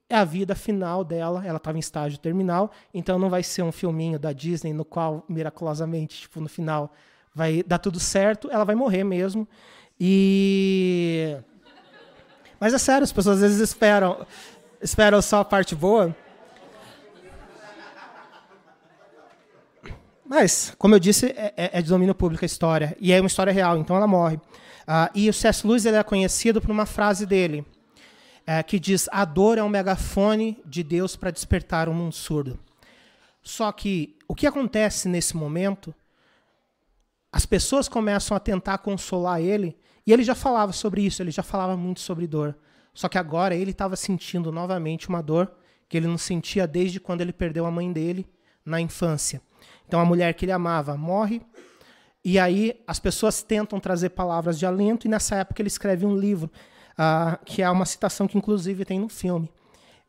é a vida final dela, ela estava em estágio terminal, então não vai ser um filminho da Disney no qual, miraculosamente, tipo, no final vai dar tudo certo, ela vai morrer mesmo. E. Mas é sério, as pessoas às vezes esperam, esperam só a parte boa. Mas, como eu disse, é, é, é de domínio público a história. E é uma história real, então ela morre. Uh, e o C.S. Lewis ele é conhecido por uma frase dele, é, que diz: A dor é um megafone de Deus para despertar um mundo surdo. Só que o que acontece nesse momento, as pessoas começam a tentar consolar ele, e ele já falava sobre isso, ele já falava muito sobre dor. Só que agora ele estava sentindo novamente uma dor que ele não sentia desde quando ele perdeu a mãe dele na infância. Então a mulher que ele amava morre, e aí as pessoas tentam trazer palavras de alento, e nessa época ele escreve um livro uh, que é uma citação que inclusive tem no filme,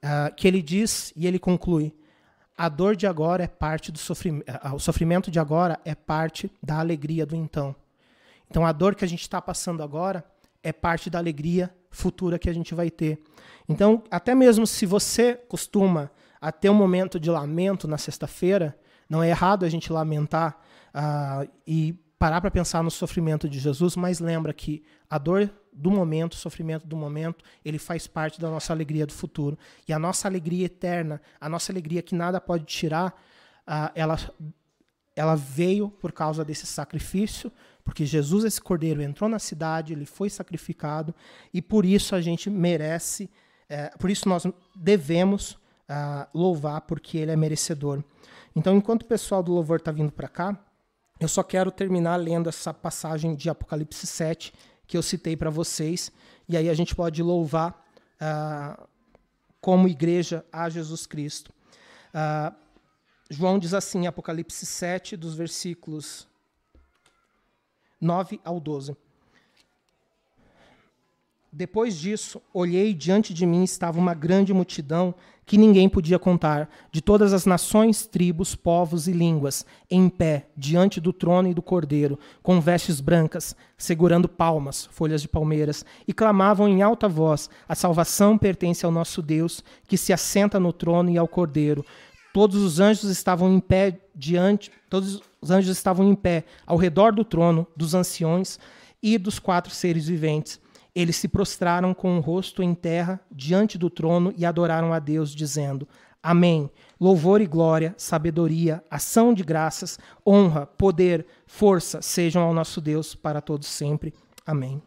uh, que ele diz e ele conclui: a dor de agora é parte do sofrimento, uh, o sofrimento de agora é parte da alegria do então. Então a dor que a gente está passando agora é parte da alegria futura que a gente vai ter. Então, até mesmo se você costuma a ter um momento de lamento na sexta-feira, não é errado a gente lamentar uh, e parar para pensar no sofrimento de Jesus, mas lembra que a dor do momento, o sofrimento do momento, ele faz parte da nossa alegria do futuro. E a nossa alegria eterna, a nossa alegria que nada pode tirar, uh, ela, ela veio por causa desse sacrifício, porque Jesus, esse cordeiro, entrou na cidade, ele foi sacrificado, e por isso a gente merece, é, por isso nós devemos uh, louvar, porque ele é merecedor. Então, enquanto o pessoal do louvor está vindo para cá, eu só quero terminar lendo essa passagem de Apocalipse 7, que eu citei para vocês, e aí a gente pode louvar uh, como igreja a Jesus Cristo. Uh, João diz assim, Apocalipse 7, dos versículos 9 ao 12. Depois disso, olhei e diante de mim estava uma grande multidão que ninguém podia contar, de todas as nações, tribos, povos e línguas, em pé, diante do trono e do cordeiro, com vestes brancas, segurando palmas, folhas de palmeiras, e clamavam em alta voz: A salvação pertence ao nosso Deus, que se assenta no trono e ao cordeiro. Todos os anjos estavam em pé diante, todos os anjos estavam em pé ao redor do trono, dos anciões e dos quatro seres viventes eles se prostraram com o rosto em terra diante do trono e adoraram a Deus, dizendo: Amém. Louvor e glória, sabedoria, ação de graças, honra, poder, força sejam ao nosso Deus para todos sempre. Amém.